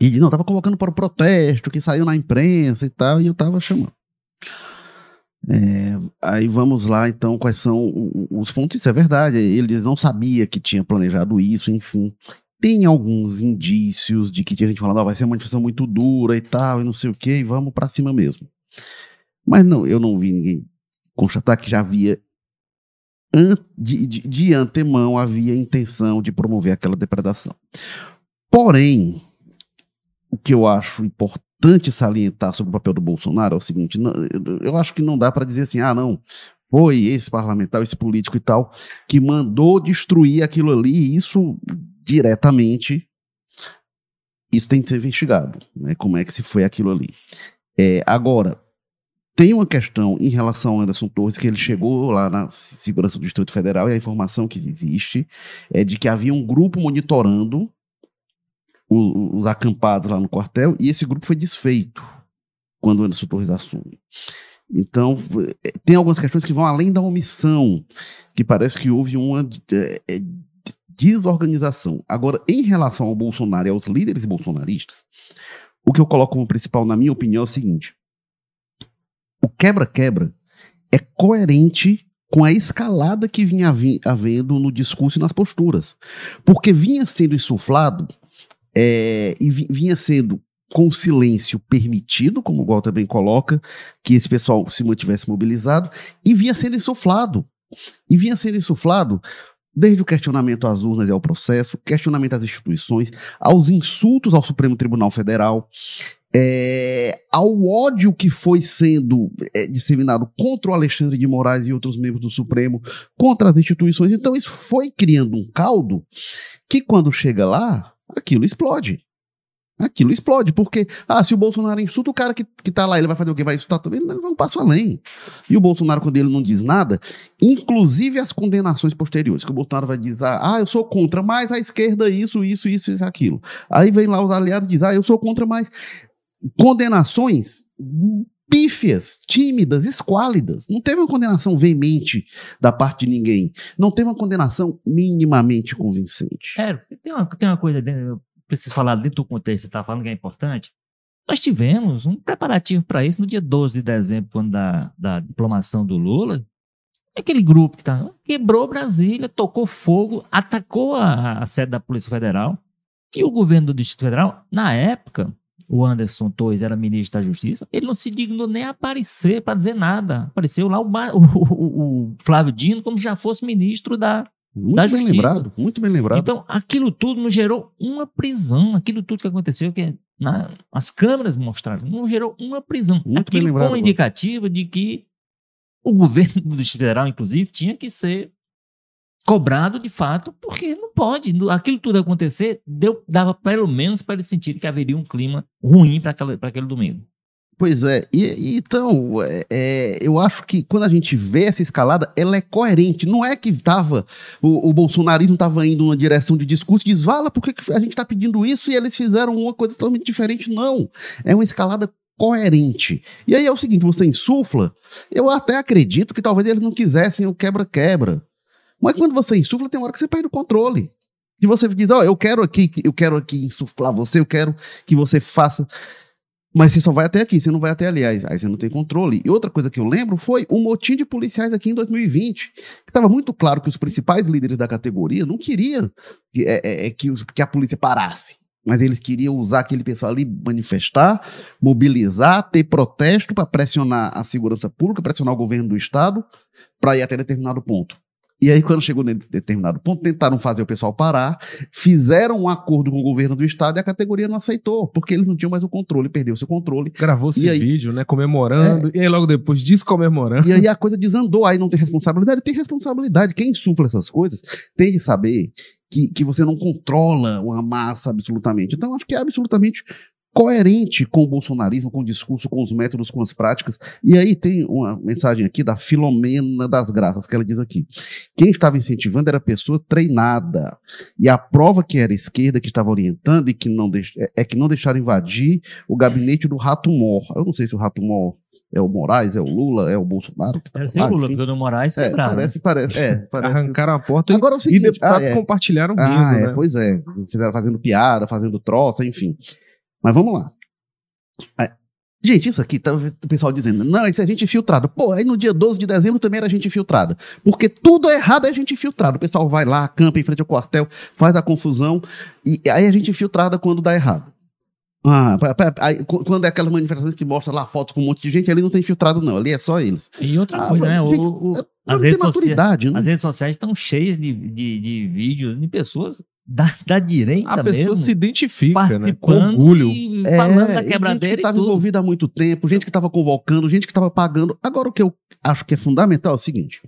E não, tava colocando para o protesto, que saiu na imprensa e tal, e eu tava chamando. É, aí vamos lá, então, quais são os pontos. Isso é verdade, ele não sabia que tinha planejado isso, enfim. Tem alguns indícios de que tinha gente falando, ó, vai ser uma manifestação muito dura e tal, e não sei o que, e vamos pra cima mesmo. Mas não, eu não vi ninguém constatar que já havia de, de, de antemão havia intenção de promover aquela depredação. Porém, o que eu acho importante salientar sobre o papel do Bolsonaro é o seguinte: não- eu- acho que não dá para dizer assim, ah, não, foi esse parlamentar, esse político e tal, que mandou destruir aquilo ali, e isso diretamente. Isso tem que ser investigado, né? Como é que se foi aquilo ali. É, agora, tem uma questão em relação ao Anderson Torres, que ele chegou lá na segurança do Distrito Federal e a informação que existe é de que havia um grupo monitorando os acampados lá no quartel e esse grupo foi desfeito quando o Anderson Torres assume. Então, eh, tem algumas questões que vão além da omissão, que parece que houve uma eh, eh, desorganização. Agora, em relação ao Bolsonaro e aos líderes bolsonaristas, o que eu coloco como principal, na minha opinião, é o seguinte: o quebra-quebra é coerente com a escalada que vinha havendo no discurso e nas posturas. Porque vinha sendo insuflado é, e vi- vinha sendo com silêncio permitido, como o Walter bem coloca, que esse pessoal se mantivesse mobilizado, e vinha sendo insuflado. E vinha sendo insuflado desde o questionamento às urnas e ao processo, questionamento às instituições, aos insultos ao Supremo Tribunal Federal, é, ao ódio que foi sendo é, disseminado contra o Alexandre de Moraes e outros membros do Supremo, contra as instituições. Então, isso foi criando um caldo que, quando chega lá, aquilo explode. Aquilo explode, porque, ah, se o Bolsonaro insulta o cara que, que tá lá, ele vai fazer o quê? Vai insultar também? Ele vai um passo além. E o Bolsonaro, quando ele não diz nada, inclusive as condenações posteriores, que o Bolsonaro vai dizer, ah, eu sou contra, mas a esquerda isso, isso, isso aquilo. Aí vem lá os aliados e diz, ah, eu sou contra, mas condenações pífias, tímidas, esquálidas. Não teve uma condenação veemente da parte de ninguém. Não teve uma condenação minimamente convincente. É, tem uma, tem uma coisa eu preciso falar dentro do contexto, você está falando que é importante. Nós tivemos um preparativo para isso no dia 12 de dezembro, quando da, da diplomação do Lula. Aquele grupo que tá, quebrou Brasília, tocou fogo, atacou a, a sede da Polícia Federal. E o governo do Distrito Federal, na época, o Anderson Torres era ministro da Justiça, ele não se dignou nem aparecer para dizer nada. Apareceu lá o, o- o- Flávio Dino como já fosse ministro da, Muito Da bem justiça. lembrado, muito bem lembrado. então, aquilo tudo não gerou uma prisão. Aquilo tudo que aconteceu, que na- as câmeras mostraram, não gerou uma prisão. Muito bem aquilo lembrado, foi uma Walter. indicativa de que o governo do Distrito Federal, inclusive, tinha que ser cobrado de fato, porque não pode. Aquilo tudo acontecer, deu, dava pelo menos para eles sentirem que haveria um clima ruim para aquele domingo. Pois é, e, e então, é, é, eu acho que quando a gente vê essa escalada, ela é coerente. Não é que tava, o, o bolsonarismo estava indo numa direção de discurso, diz, vala, por que a gente está pedindo isso e eles fizeram uma coisa totalmente diferente? Não, é uma escalada coerente. E aí é o seguinte, você insufla, eu até acredito que talvez eles não quisessem o quebra-quebra. Mas quando você insufla, tem uma hora que você perde o controle. E você diz, ó, eu quero aqui, eu quero aqui insuflar você, eu quero que você faça mas você só vai até aqui, você não vai até ali. Aí, aí você não tem controle. E outra coisa que eu lembro foi um motim de policiais aqui em 2020. Que estava muito claro que os principais líderes da categoria não queriam que, é, é, é, que, os- que a polícia parasse. Mas eles queriam usar aquele pessoal ali, manifestar, mobilizar, ter protesto para pressionar a segurança pública, pressionar o governo do estado, para ir até determinado ponto. E aí, quando chegou nesse determinado ponto, tentaram fazer o pessoal parar, fizeram um acordo com o governo do estado e a categoria não aceitou, porque eles não tinham mais o controle, perdeu seu controle. Gravou esse vídeo, né? Comemorando. E aí logo depois descomemorando. E aí a coisa desandou, aí não tem responsabilidade. Tem responsabilidade. Quem insufla essas coisas tem de saber que, que você não controla uma massa absolutamente. Então, acho que é absolutamente coerente com o bolsonarismo, com o discurso, com os métodos, com as práticas. E aí tem uma mensagem aqui da Filomena das Graças, que ela diz aqui. Quem estava incentivando era pessoa treinada. E a prova que era a esquerda que estava orientando e que não deix... é- é que não deixaram invadir o gabinete do Rato Mor. Eu não sei se o Rato Mor é o Moraes, é o Lula, é o Bolsonaro. que tá Deve ser lá, o Lula, porque o do Moraes É, quebraram. né? parece, parece, é, parece. Arrancaram a porta Agora é o e seguinte, deputados ah, é. compartilharam rindo, Ah, é, né? pois é. Fizeram fazendo piada, fazendo troça, enfim. Mas vamos lá. É, Gente, isso aqui, tá o pessoal dizendo, não, isso é gente infiltrada. Pô, aí no dia 12 de dezembro também era gente infiltrada. Porque tudo errado é gente infiltrada. O pessoal vai lá, acampa em frente ao quartel, faz a confusão, e aí é gente infiltrada quando dá errado. Ah, aí, qu- quando é aquelas manifestações que mostra lá fotos com um monte de gente, ali não tem infiltrado, não. Ali é só eles. E outra Ah, coisa, né? gente, o, o- é- as, Não tem redes sociais, né? as redes sociais estão cheias de, de, de vídeos de pessoas da, da direita A pessoa mesmo, se identifica, né? Com orgulho. e É, falando da e gente que quebradeira estava envolvida há muito tempo, gente que estava convocando, gente que estava pagando. Agora, o que eu acho que é fundamental é o seguinte: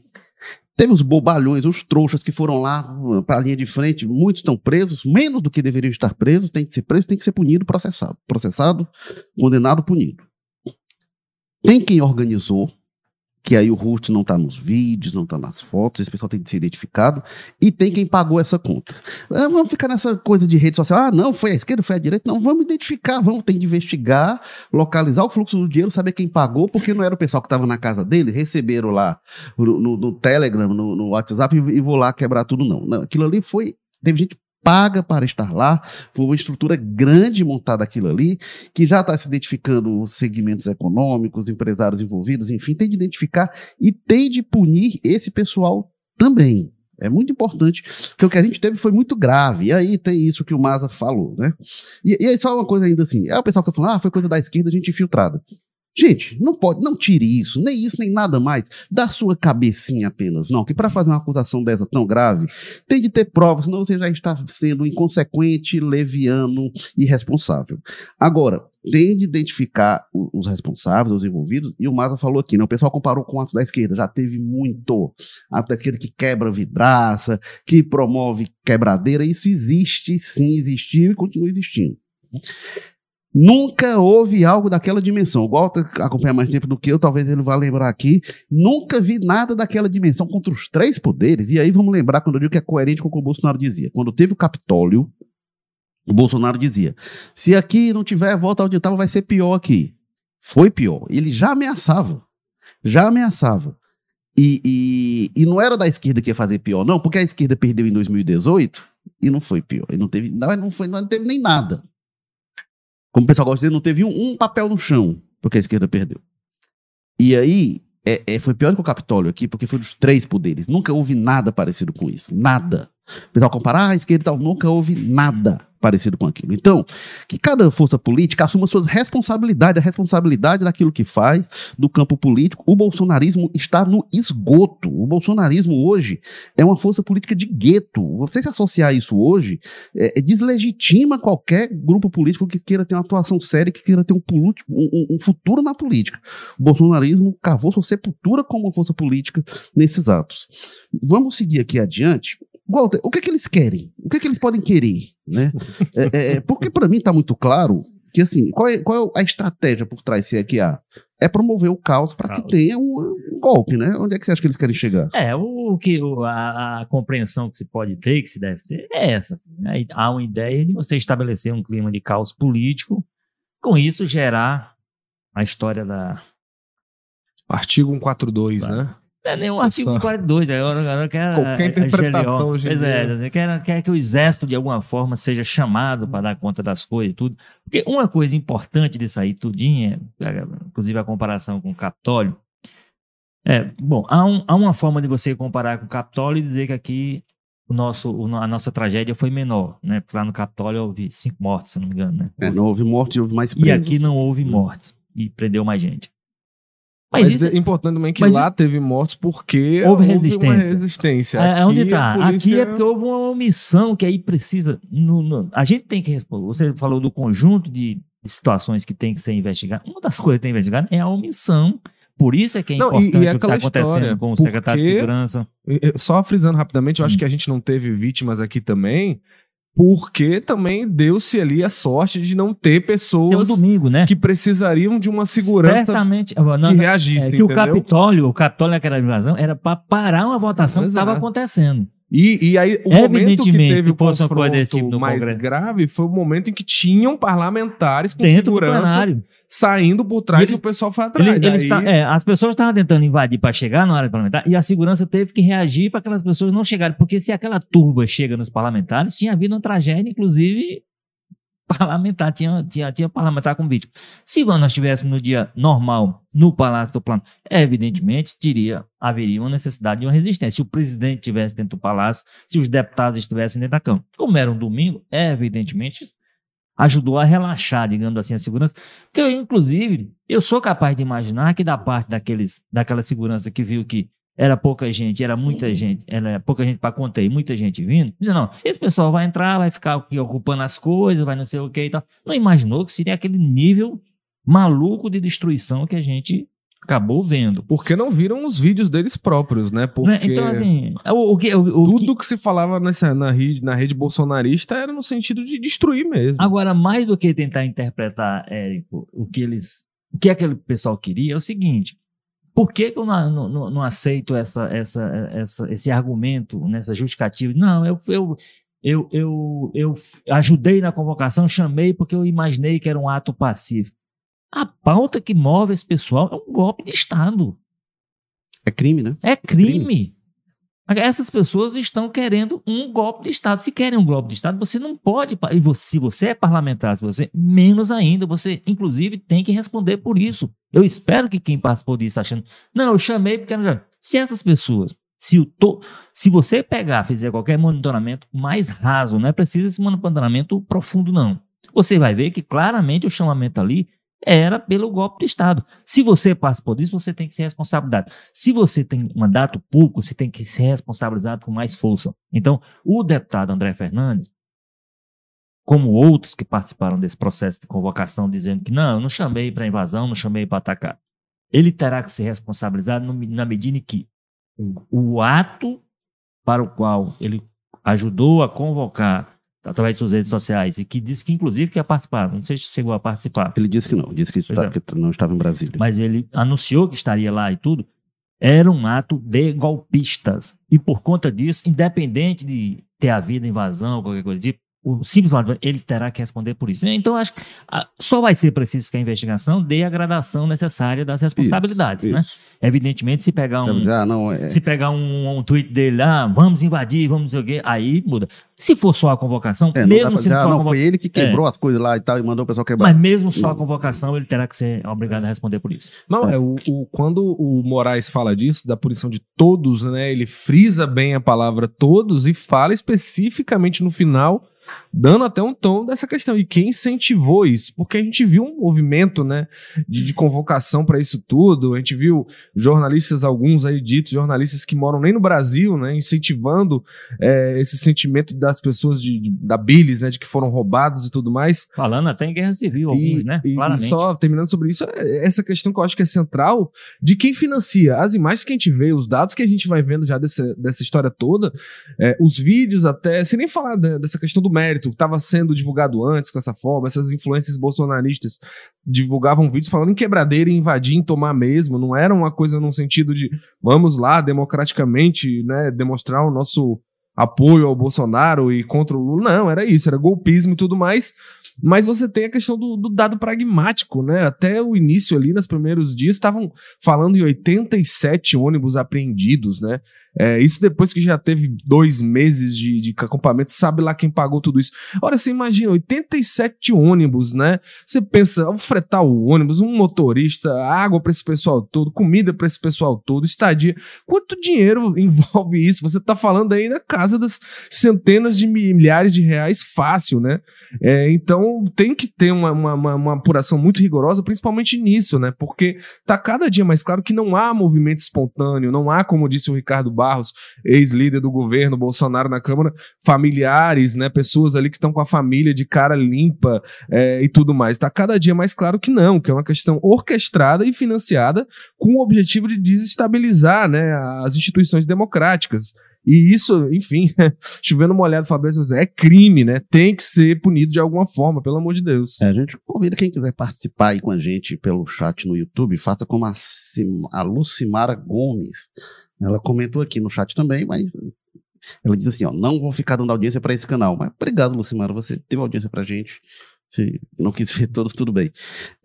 teve os bobalhões, os trouxas que foram lá para a linha de frente, muitos estão presos, menos do que deveriam estar presos, tem que ser preso, tem que ser punido, processado. Processado, condenado, punido. Tem quem organizou, que aí o Ruth não está nos vídeos, não está nas fotos, esse pessoal tem que ser identificado, e tem quem pagou essa conta. Ah, Vamos ficar nessa coisa de rede social. Ah, não, foi a esquerda, foi a direita. Não, vamos identificar, vamos ter de investigar, localizar o fluxo do dinheiro, saber quem pagou, porque não era o pessoal que estava na casa dele, receberam lá no, no- no Telegram, no, no WhatsApp e, e vou lá quebrar tudo, não. não. Aquilo ali foi. Teve gente paga para estar lá. Foi uma estrutura grande montada aquilo ali, que já está se identificando os segmentos econômicos, empresários envolvidos, enfim, tem de identificar e tem de punir esse pessoal também. É muito importante, porque o que a gente teve foi muito grave. E aí tem isso que o Maza falou, né? E, e aí só uma coisa ainda assim, é o pessoal que fala, ah, foi coisa da esquerda, a gente infiltrada. Gente, não pode, não tire isso, nem isso, nem nada mais da sua cabecinha apenas, não. Que para fazer uma acusação dessa tão grave, tem de ter provas, senão você já está sendo inconsequente, leviano irresponsável. Agora, tem de identificar os responsáveis, os envolvidos, e o Maza falou aqui, né? O pessoal comparou com atos da esquerda, já teve muito. Ato da esquerda que quebra vidraça, que promove quebradeira, isso existe, sim, existiu e continua existindo. Nunca houve algo daquela dimensão. O Walter acompanha mais tempo do que eu, talvez ele vá lembrar aqui. Nunca vi nada daquela dimensão contra os três poderes. E aí vamos lembrar quando eu digo que é coerente com o que o Bolsonaro dizia. Quando teve o Capitólio, o Bolsonaro dizia: se aqui não tiver volta onde estava, vai ser pior aqui. Foi pior. Ele já ameaçava. Já ameaçava. E, e, e não era da esquerda que ia fazer pior, não, porque a esquerda perdeu em 2018 e não foi pior. E não teve, não, não, foi, não teve nem nada. Como o pessoal gosta de dizer, não teve um, um papel no chão, porque a esquerda perdeu. E aí, é, é, foi pior que o Capitólio aqui, porque foi dos três poderes. Nunca houve nada parecido com isso. Nada. O pessoal comparar ah, a esquerda e tal, nunca houve nada parecido com aquilo. Então, que cada força política assuma suas responsabilidades, a responsabilidade daquilo que faz, do campo político. O bolsonarismo está no esgoto. O bolsonarismo hoje é uma força política de gueto. Você se associar isso hoje é, é deslegitima qualquer grupo político que queira ter uma atuação séria, que queira ter um, um, um futuro na política. O bolsonarismo cavou sua sepultura como força política nesses atos. Vamos seguir aqui adiante. Walter, o que, é que eles querem? O que, é que eles podem querer? Né? É, é, é porque para mim está muito claro que assim, qual é, qual é a estratégia por trás se é que há? É promover o caos para que tenha um, um, golpe, né? Onde é que você acha que eles querem chegar? É, o que a, a, compreensão que se pode ter, que se deve ter, é essa. Né? Há uma ideia de você estabelecer um clima de caos político, com isso gerar a história da. Artigo 142, claro. né? É nem o artigo Só. 42, agora, agora quer Qualquer interpretação hoje pois é, quer, quer que o exército de alguma forma seja chamado para dar conta das coisas e tudo. Porque uma coisa importante disso aí tudinho, é, inclusive a comparação com o Capitólio, é, bom, há, um, há uma forma de você comparar com o Capitólio e dizer que aqui o nosso, a nossa tragédia foi menor, né? Porque lá no Capitólio houve cinco mortes, se não me engano, né? É, não houve mortes, houve mais presos. E aqui não houve mortes e prendeu mais gente. Mas, mas isso, é importante também que lá teve mortos porque houve, resistência. resistência. É, onde tá? Polícia... Aqui é porque houve uma omissão que aí precisa. No, no, a gente tem que responder. Você falou do conjunto de, situações que tem que ser investigadas. Uma das coisas que tem que ser investigada é a omissão. Por isso é que é não, importante e, e o que está acontecendo com o secretário de Segurança. Só frisando rapidamente, eu acho hum. que a gente não teve vítimas aqui também, porque também deu-se ali a sorte de não ter pessoas um domingo, né? que precisariam de uma segurança Certamente, não, que reagisse. É, que o Capitólio, o Capitólio naquela invasão, era para parar uma votação que estava acontecendo. E, e aí, o momento que teve o confronto tipo mais Congresso. grave foi o momento em que tinham parlamentares com Dentro segurança saindo por trás eles, e o pessoal foi atrás. Ele, aí... tá, é, as pessoas estavam tentando invadir para chegar na área parlamentar e a segurança teve que reagir para aquelas pessoas não chegarem. Porque se aquela turba chega nos parlamentares, tinha havido uma tragédia, inclusive parlamentar, tinha, tinha, tinha parlamentar com vítima. Se nós estivéssemos no dia normal no Palácio do Plano, evidentemente teria, haveria uma necessidade de uma resistência. Se o presidente estivesse dentro do Palácio, se os deputados estivessem dentro da Câmara. Como era um domingo, evidentemente ajudou a relaxar, digamos assim, a segurança. Porque, inclusive, eu sou capaz de imaginar que da parte daqueles, daquela segurança que viu que era pouca gente, era muita uhum. gente, era pouca gente para conter, muita gente vindo. Dizia, não, esse pessoal vai entrar, vai ficar ocupando as coisas, vai não sei o que e tal. Não imaginou que seria aquele nível maluco de destruição que a gente acabou vendo. Porque não viram os vídeos deles próprios, né? Porque então, assim, o, o, o, o tudo que... que... se falava nessa, na, rede, na rede bolsonarista era no sentido de destruir mesmo. Agora, mais do que tentar interpretar, Érico, o que eles. O que aquele pessoal queria é o seguinte: por que, que eu não, não, não, aceito essa, essa, essa, esse argumento, nessa justificativa? Não, eu, eu, eu, eu, eu ajudei na convocação, chamei porque eu imaginei que era um ato pacífico. A pauta que move esse pessoal é um golpe de Estado. É crime, né? É crime. Essas pessoas estão querendo um golpe de Estado. Se querem um golpe de Estado, você não pode. E você, se você é parlamentar, se você, menos ainda, você, inclusive, tem que responder por isso. Eu espero que quem participou disso achando. Não, eu chamei porque. Se essas pessoas. Se, o to, se você pegar, fizer qualquer monitoramento mais raso, não é preciso esse monitoramento profundo, não. Você vai ver que claramente o chamamento ali era pelo golpe de Estado. Se você participou disso, você tem que ser responsabilizado. Se você tem mandato público, você tem que ser responsabilizado com mais força. Então, o deputado André Fernandes, como outros que participaram desse processo de convocação, dizendo que não, eu não chamei para invasão, não chamei para atacar, ele terá que ser responsabilizado no, na medida em que o, ato para o qual ele ajudou a convocar através de suas redes sociais e que disse que inclusive quer participar. Não sei se chegou a participar. Ele disse que não, disse que, está, é. que não estava em Brasília. Mas ele anunciou que estaria lá e tudo. Era um ato de golpistas. E por conta disso, independente de ter havido invasão, qualquer coisa tipo, o simples ele terá que responder por isso. Então, acho que ah, só vai ser preciso que a investigação dê a gradação necessária das responsabilidades, isso, né? Isso. Evidentemente, se pegar um, ah, não, é... se pegar um, um tweet dele, ah, vamos invadir, vamos não sei o quê, aí muda. Se for só a convocação, é, mesmo se não for ah, não, foi ele que quebrou é. as coisas lá e tal e mandou o pessoal quebrar. Mas mesmo só a convocação, ele terá que ser obrigado a responder por isso. Não, é o, o, quando o Moraes fala disso, da punição de todos, né? Ele frisa bem a palavra todos e fala especificamente no final dando até um tom dessa questão. E quem incentivou isso? Porque a gente viu um movimento né, de, de convocação para isso tudo, a gente viu jornalistas, alguns aí ditos, jornalistas que moram nem no Brasil, né, incentivando é, esse sentimento das pessoas de, de, da Bilis, né, de que foram roubados e tudo mais. Falando até em guerra civil, alguns, e, né? E, Claramente. E só terminando sobre isso, é essa questão que eu acho que é central de quem financia. As imagens que a gente vê, os dados que a gente vai vendo já dessa, dessa história toda, é, os vídeos até, sem nem falar dessa questão do mérito, estava sendo divulgado antes com essa forma, essas influências bolsonaristas divulgavam vídeos falando em quebradeira, invadir, em tomar mesmo, não era uma coisa no sentido de vamos lá democraticamente, né, demonstrar o nosso apoio ao Bolsonaro e contra o Lula, não, era isso, era golpismo e tudo mais. Mas você tem a questão do, do, dado pragmático, né? Até o início ali, nos primeiros dias, estavam falando em 87 ônibus apreendidos, né? É, isso depois que já teve dois meses de, de acampamento, sabe lá quem pagou tudo isso. Ora, você imagina, 87 ônibus, né? Você pensa, ao fretar o ônibus, um motorista, água para esse pessoal todo, comida para esse pessoal todo, estadia. Quanto dinheiro envolve isso? Você tá falando aí na casa das centenas de milhares de reais fácil, né? É, então tem que ter uma, uma, uma, apuração muito rigorosa, principalmente nisso, né? Porque tá cada dia mais claro que não há movimento espontâneo, não há, como disse o Ricardo Barros, ex-líder do governo Bolsonaro na Câmara, familiares, né, pessoas ali que estão com a família de cara limpa é, e tudo mais. Está cada dia mais claro que não, que é uma questão orquestrada e financiada com o objetivo de desestabilizar né, as instituições democráticas. E isso, enfim, chovendo molhado, Fabrício, é crime, né? Tem que ser punido de alguma forma, pelo amor de Deus. É, a gente convida quem quiser participar aí com a gente pelo chat no YouTube, faça como a, Sim, a Lucimara Gomes. Ela comentou aqui no chat também, mas ela diz assim, ó, não vou ficar dando audiência para esse canal. Mas obrigado, Lucimara, você deu audiência pra gente. Se não quis ver todos, tudo bem.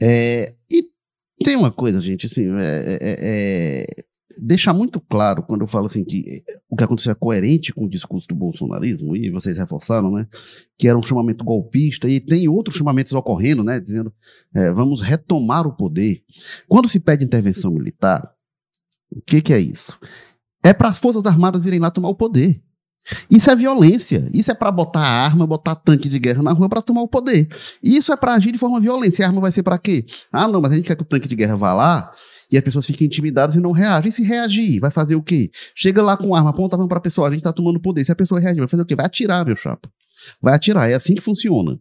É, e tem uma coisa, gente, assim, é, é, é, deixar muito claro quando eu falo assim que o que aconteceu é coerente com o discurso do bolsonarismo, e vocês reforçaram, né, que era um chamamento golpista, e tem outros chamamentos ocorrendo, né, dizendo é, vamos retomar o poder. Quando se pede intervenção militar, o que, que é isso? É para as Forças Armadas irem lá tomar o poder. Isso é violência. Isso é para botar arma, botar tanque de guerra na rua para tomar o poder. Isso é para agir de forma violenta. E a arma vai ser para quê? Ah, não, mas a gente quer que o tanque de guerra vá lá e as pessoas fiquem intimidadas e não reagem. E se reagir, vai fazer o quê? Chega lá com arma, aponta para a pessoa, a gente está tomando poder. Se a pessoa reagir, vai fazer o quê? Vai atirar, meu chapa. Vai atirar. É assim que funciona.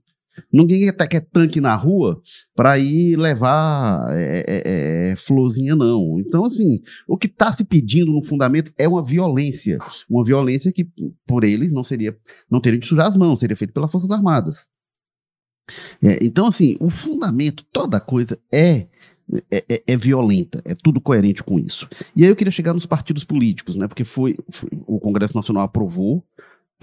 Ninguém quer, tanque na rua para ir levar é, é, é, florzinha, não. Então, assim, o que está se pedindo no fundamento é uma violência. Uma violência que, por eles, não seria, não teria de sujar as mãos, seria feito pelas Forças Armadas. É, então, assim, o fundamento, toda coisa é é, é, é, violenta, é tudo coerente com isso. E aí eu queria chegar nos partidos políticos, né? Porque foi, foi o Congresso Nacional aprovou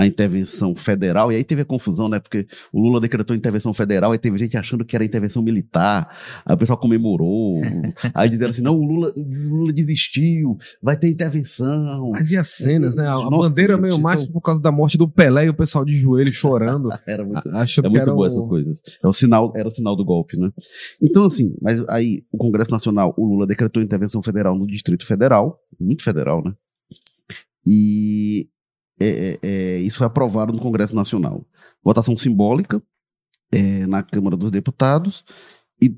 a intervenção federal, e aí teve a confusão, né? Porque o Lula decretou intervenção federal, e teve gente achando que era intervenção militar, aí o pessoal comemorou, aí disseram assim: não, o Lula, o Lula desistiu, vai ter intervenção. Mas e as cenas, né? A, Nossa, bandeira meio gente, mais então- por causa da morte do Pelé e o pessoal de joelho chorando. Era muito, Acho é muito era boa o- essas coisas. É o sinal, era o sinal do golpe, né? Então, assim, mas aí o Congresso Nacional, o Lula decretou intervenção federal no Distrito Federal, muito federal, né? E é, é, é, isso foi aprovado no Congresso Nacional. Votação simbólica é, na Câmara dos Deputados e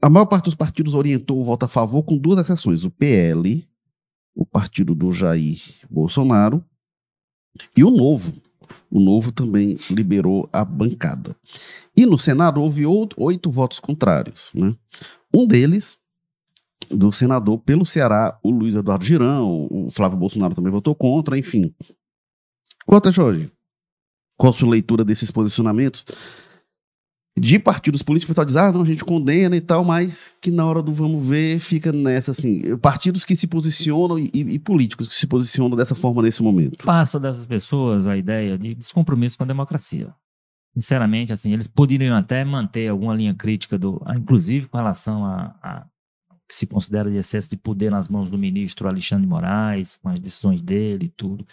a maior parte dos partidos orientou o voto a favor com duas exceções: o PL, o partido do Jair Bolsonaro, e o Novo. O Novo também liberou a bancada. E no Senado houve oito, votos contrários. Né? Um deles, do senador pelo Ceará, o Luiz Eduardo Girão, o Flávio Bolsonaro também votou contra, enfim. Quanto é, Jorge? Qual a sua leitura desses posicionamentos? De partidos políticos, pessoal diz, ah, não, a gente condena e tal, mas que na hora do vamos ver fica nessa, assim, partidos que se posicionam e, e políticos que se posicionam dessa forma nesse momento. Passa dessas pessoas a ideia de descompromisso com a democracia. Sinceramente, assim, eles poderiam até manter alguma linha crítica, do, ah, inclusive com relação a, a que se considera de excesso de poder nas mãos do ministro Alexandre de Moraes, com as decisões dele e tudo.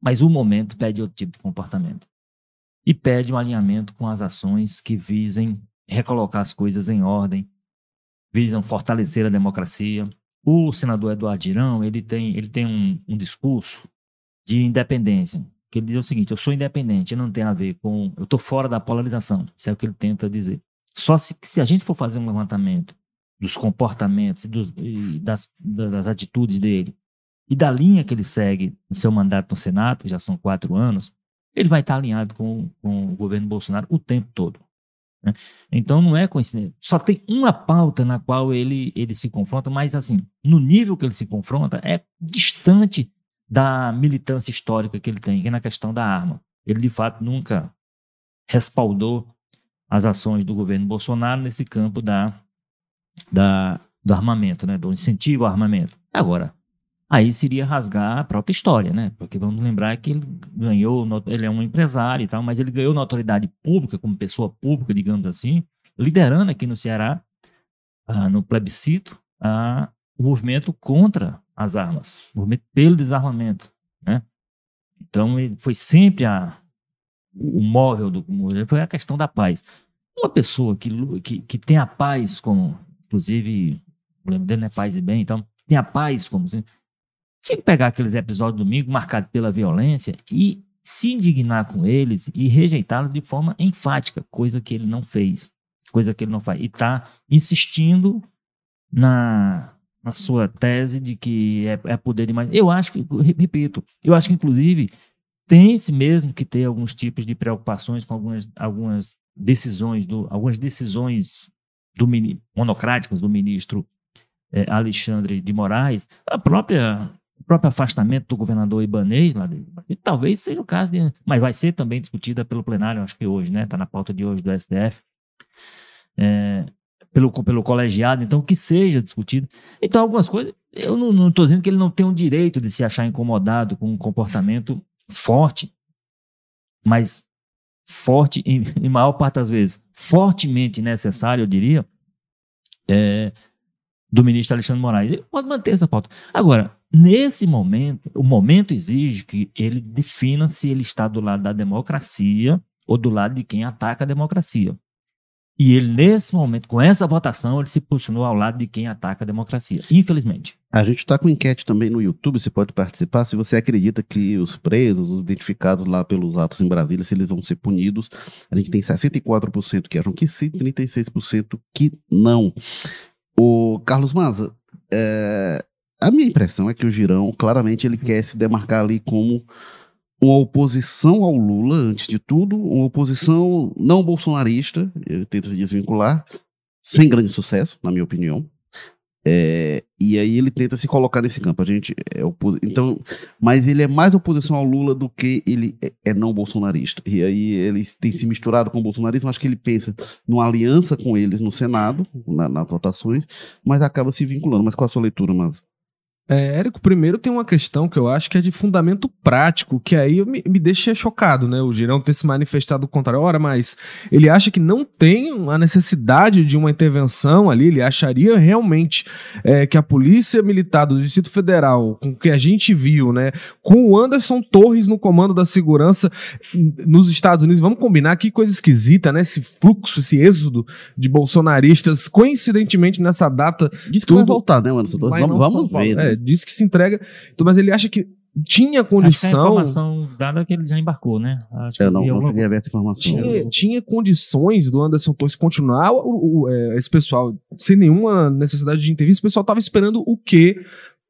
Mas o momento pede outro tipo de comportamento. E pede um alinhamento com as ações que visem recolocar as coisas em ordem, visam fortalecer a democracia. O senador Eduardo Girão, ele tem, ele tem um, um discurso de independência, que ele diz o seguinte, eu sou independente, não tem a ver com, eu estou fora da polarização, isso é o que ele tenta dizer. Só se, se a gente for fazer um levantamento dos comportamentos e, dos, e das, das atitudes dele e da linha que ele segue no seu mandato no Senado, já são quatro anos, ele vai estar alinhado com, com o governo Bolsonaro o tempo todo. né? Então não é coincidência. Só tem uma pauta na qual ele, ele se confronta, mas assim, no nível que ele se confronta, é distante da militância histórica que ele tem, que é na questão da arma. Ele de fato nunca respaldou as ações do governo Bolsonaro nesse campo da, da, do armamento, né, do incentivo ao armamento. Agora, aí seria rasgar a própria história, né? Porque vamos lembrar que ele ganhou, ele é um empresário e tal, mas ele ganhou notoriedade pública como pessoa pública, digamos assim, liderando aqui no Ceará, ah, no plebiscito, ah, o movimento contra as armas, o movimento pelo desarmamento, né? Então ele foi sempre a, o móvel do movimento, foi a questão da paz. Uma pessoa que, que, que tem a paz como, inclusive, o lema dele é paz e bem, então tem a paz como tinha que pegar aqueles episódios do domingo marcados pela violência e se indignar com eles e rejeitá-los de forma enfática, coisa que ele não fez, coisa que ele não faz. E está insistindo na, na sua tese de que é, é poder demais. Eu acho que, re- repito, eu acho que inclusive tem-se mesmo que ter alguns tipos de preocupações com algumas, algumas decisões, do, algumas decisões do, monocráticas do ministro eh, Alexandre de Moraes, a própria o próprio afastamento do governador Ibanês, lá de, talvez seja o caso, de, mas vai ser também discutida pelo plenário, acho que hoje, né? Está na pauta de hoje do STF, é, pelo, pelo colegiado, então que seja discutido. Então, algumas coisas, eu não estou dizendo que ele não tem o direito de se achar incomodado com um comportamento forte, mas forte, em, em maior parte das vezes, fortemente necessário, eu diria, é, do ministro Alexandre Moraes. Ele pode manter essa pauta. Agora, nesse momento, o momento exige que ele defina se ele está do lado da democracia ou do lado de quem ataca a democracia. E ele, nesse momento, com essa votação, ele se posicionou ao lado de quem ataca a democracia. Infelizmente. A gente está com enquete também no YouTube, você pode participar. Se você acredita que os presos, os identificados lá pelos atos em Brasília, se eles vão ser punidos, a gente tem 64% que acham que sim, 36% que não. O Carlos Maza, é, a minha impressão é que o Girão, claramente, ele quer se demarcar ali como uma oposição ao Lula, antes de tudo, uma oposição não bolsonarista, ele tenta se desvincular, sem grande sucesso, na minha opinião. É, e aí ele tenta se colocar nesse campo. A gente é opos... então, mas ele é mais oposição ao Lula do que ele é, é não bolsonarista. E aí ele tem se misturado com o bolsonarismo. Acho que ele pensa numa aliança com eles no Senado, na- nas votações, mas acaba se vinculando. Mas qual a sua leitura, mas É, Érico, primeiro tem uma questão que eu acho que é de fundamento prático, que aí me, me deixa chocado, né? O Girão ter se manifestado contra a hora, mas ele acha que não tem a necessidade de uma intervenção ali, ele acharia realmente é, que a Polícia Militar do Distrito Federal, com o que a gente viu, né? Com o Anderson Torres no comando da segurança nos Estados Unidos, vamos combinar que coisa esquisita, né? Esse fluxo, esse êxodo de bolsonaristas, coincidentemente nessa data. Diz que tudo... vai voltar, né, Anderson Torres? Vamos, vamos ver. Né? É, diz que se entrega. Então, mas ele acha que tinha condição. Acho que a informação dada é que ele já embarcou, né? Acho eu não, não alguma... cheguei essa informação. Tinha, tinha, condições do Anderson Torres continuar o, o, é, esse pessoal sem nenhuma necessidade de intervir. Esse pessoal estava esperando o quê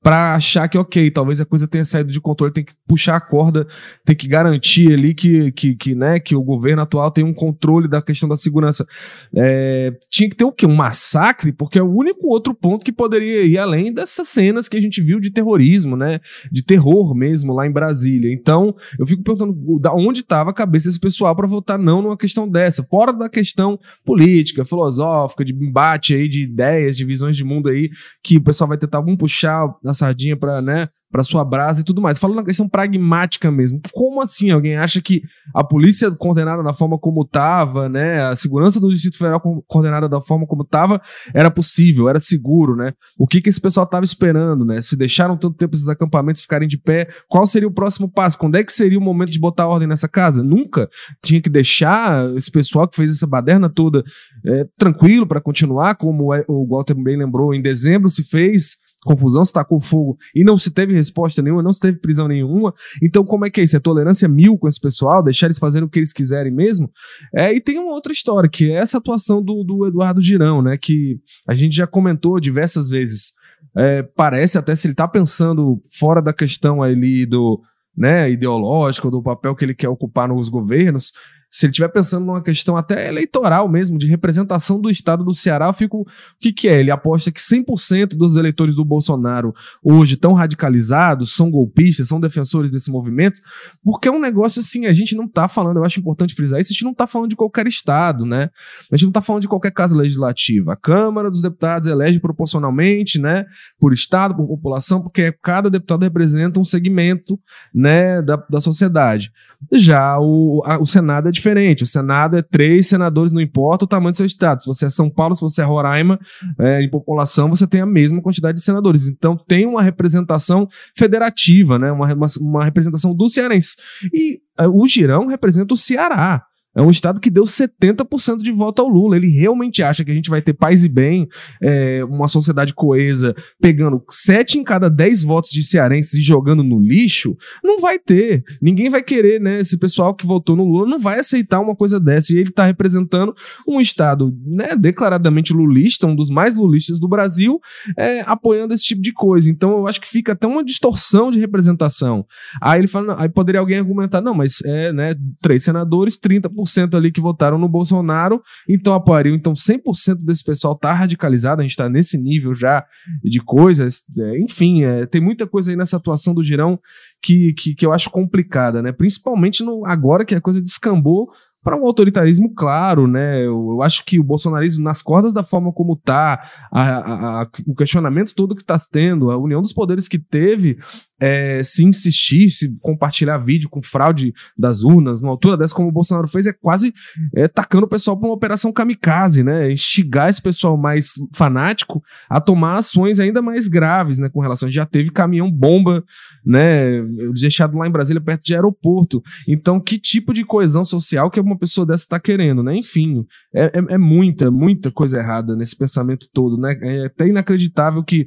para achar que, ok, talvez a coisa tenha saído de controle, tem que puxar a corda, tem que garantir ali que, que, que, né, que o governo atual tem um controle da questão da segurança. É, tinha que ter o quê? Um massacre, porque é o único outro ponto que poderia ir além dessas cenas que a gente viu de terrorismo, né? De terror mesmo lá em Brasília. Então, eu fico perguntando da onde estava a cabeça desse pessoal para votar não numa questão dessa, fora da questão política, filosófica, de embate aí de ideias, de visões de mundo aí, que o pessoal vai tentar um puxar sardinha para, né, para sua brasa e tudo mais. Falando na questão pragmática mesmo. Como assim alguém acha que a polícia condenada da forma como estava, né, a segurança do Distrito Federal coordenada da forma como estava, era possível, era seguro, né? O que que esse pessoal estava esperando, né? Se deixaram tanto tempo esses acampamentos ficarem de pé, qual seria o próximo passo? Quando é que seria o momento de botar ordem nessa casa? Nunca tinha que deixar esse pessoal que fez essa baderna toda é, tranquilo para continuar, como o Walter bem lembrou, em dezembro se fez confusão, se tacou fogo e não se teve resposta nenhuma, não se teve prisão nenhuma. Então, como é que é isso? É tolerância mil com esse pessoal, deixar eles fazerem o que eles quiserem mesmo? É, e tem uma outra história, que é essa atuação do, do Eduardo Girão, né? Que a gente já comentou diversas vezes. É, parece até se ele está pensando fora da questão ali do né, ideológico, do papel que ele quer ocupar nos governos, se ele estiver pensando numa questão até eleitoral mesmo, de representação do estado do Ceará, eu fico. O que, que é? Ele aposta que 100% dos eleitores do Bolsonaro hoje estão radicalizados, são golpistas, são defensores desse movimento, porque é um negócio assim, a gente não está falando, eu acho importante frisar isso, a gente não está falando de qualquer estado, né? A gente não está falando de qualquer casa legislativa. A Câmara dos Deputados elege proporcionalmente, né? Por estado, por população, porque cada deputado representa um segmento, né, da, da sociedade. Já o, a, o Senado é diferente. O Senado é três senadores, não importa o tamanho do seu estado. Se você é São Paulo, se você é Roraima, é, em população, você tem a mesma quantidade de senadores. Então tem uma representação federativa, né? uma, uma, uma representação do cearense. E é, o Girão representa o Ceará. É um estado que deu 70% de voto ao Lula. Ele realmente acha que a gente vai ter paz e bem, é, uma sociedade coesa, pegando 7 em cada 10 votos de cearenses e jogando no lixo? Não vai ter. Ninguém vai querer, né? Esse pessoal que votou no Lula não vai aceitar uma coisa dessa. E ele está representando um estado né, declaradamente lulista, um dos mais lulistas do Brasil, é, apoiando esse tipo de coisa. Então eu acho que fica até uma distorção de representação. Aí ele fala, aí poderia alguém argumentar, não, mas é, né, três senadores, 30% 100% ali que votaram no Bolsonaro, então apoiariam. Então 100% desse pessoal tá radicalizado, a gente tá nesse nível já de coisas. É, enfim, é, tem muita coisa aí nessa atuação do Girão que, que, que eu acho complicada, né? Principalmente no, agora que a coisa descambou para um autoritarismo claro, né? Eu, eu, acho que o bolsonarismo, nas cordas da forma como tá, a, a, a, o questionamento todo que está tendo, a união dos poderes que teve, é, se insistir, se compartilhar vídeo com fraude das urnas, numa altura dessa, como o Bolsonaro fez, é quase é, tacando o pessoal para uma operação kamikaze, né? Instigar esse pessoal mais fanático a tomar ações ainda mais graves, né? Com relação. Já teve caminhão-bomba, né? Deixado lá em Brasília, perto de aeroporto. Então, que tipo de coesão social que uma pessoa dessa está querendo, né? Enfim, é, é, é, muita, muita coisa errada nesse pensamento todo, né? É até inacreditável que,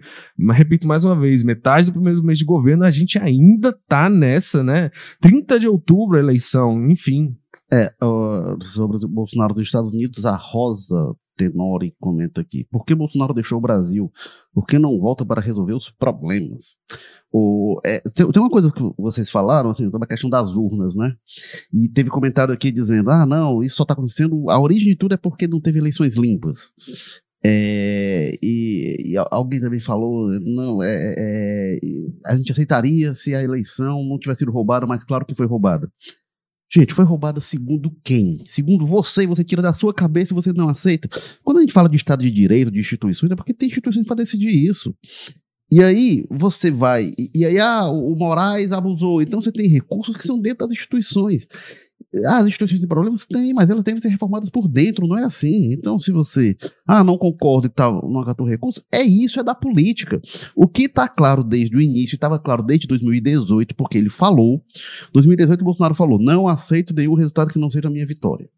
repito mais uma vez, metade do primeiro mês de governo a gente ainda tá nessa, né? 30 de outubro eleição, enfim. É, uh, sobre o Bolsonaro dos Estados Unidos, a Rosa Tenori comenta aqui. Por que Bolsonaro deixou o Brasil? Por que não volta para resolver os problemas? O, é, tem, tem, uma coisa que vocês falaram, assim, sobre a questão das urnas, né? E teve comentário aqui dizendo: ah, não, isso só está acontecendo. A origem de tudo é porque não teve eleições limpas. É, e, e, alguém também falou, não, é, é, é, a gente aceitaria se a eleição não tivesse sido roubada, mas claro que foi roubada. Gente, foi roubada segundo quem? Segundo você, você tira da sua cabeça e você não aceita. Quando a gente fala de Estado de Direito, de instituições, é porque tem instituições para decidir isso. E aí você vai, e, e aí ah, o Moraes abusou. Então você tem recursos que são dentro das instituições. As instituições têm problemas? Tem, mas elas devem ser reformadas por dentro, não é assim. Então, se você, ah, não concorda e tal, não acatou recurso, é isso, é da política. O que está claro desde o início, estava claro desde 2018, porque ele falou, 2018 o Bolsonaro falou, não aceito nenhum resultado que não seja a minha vitória.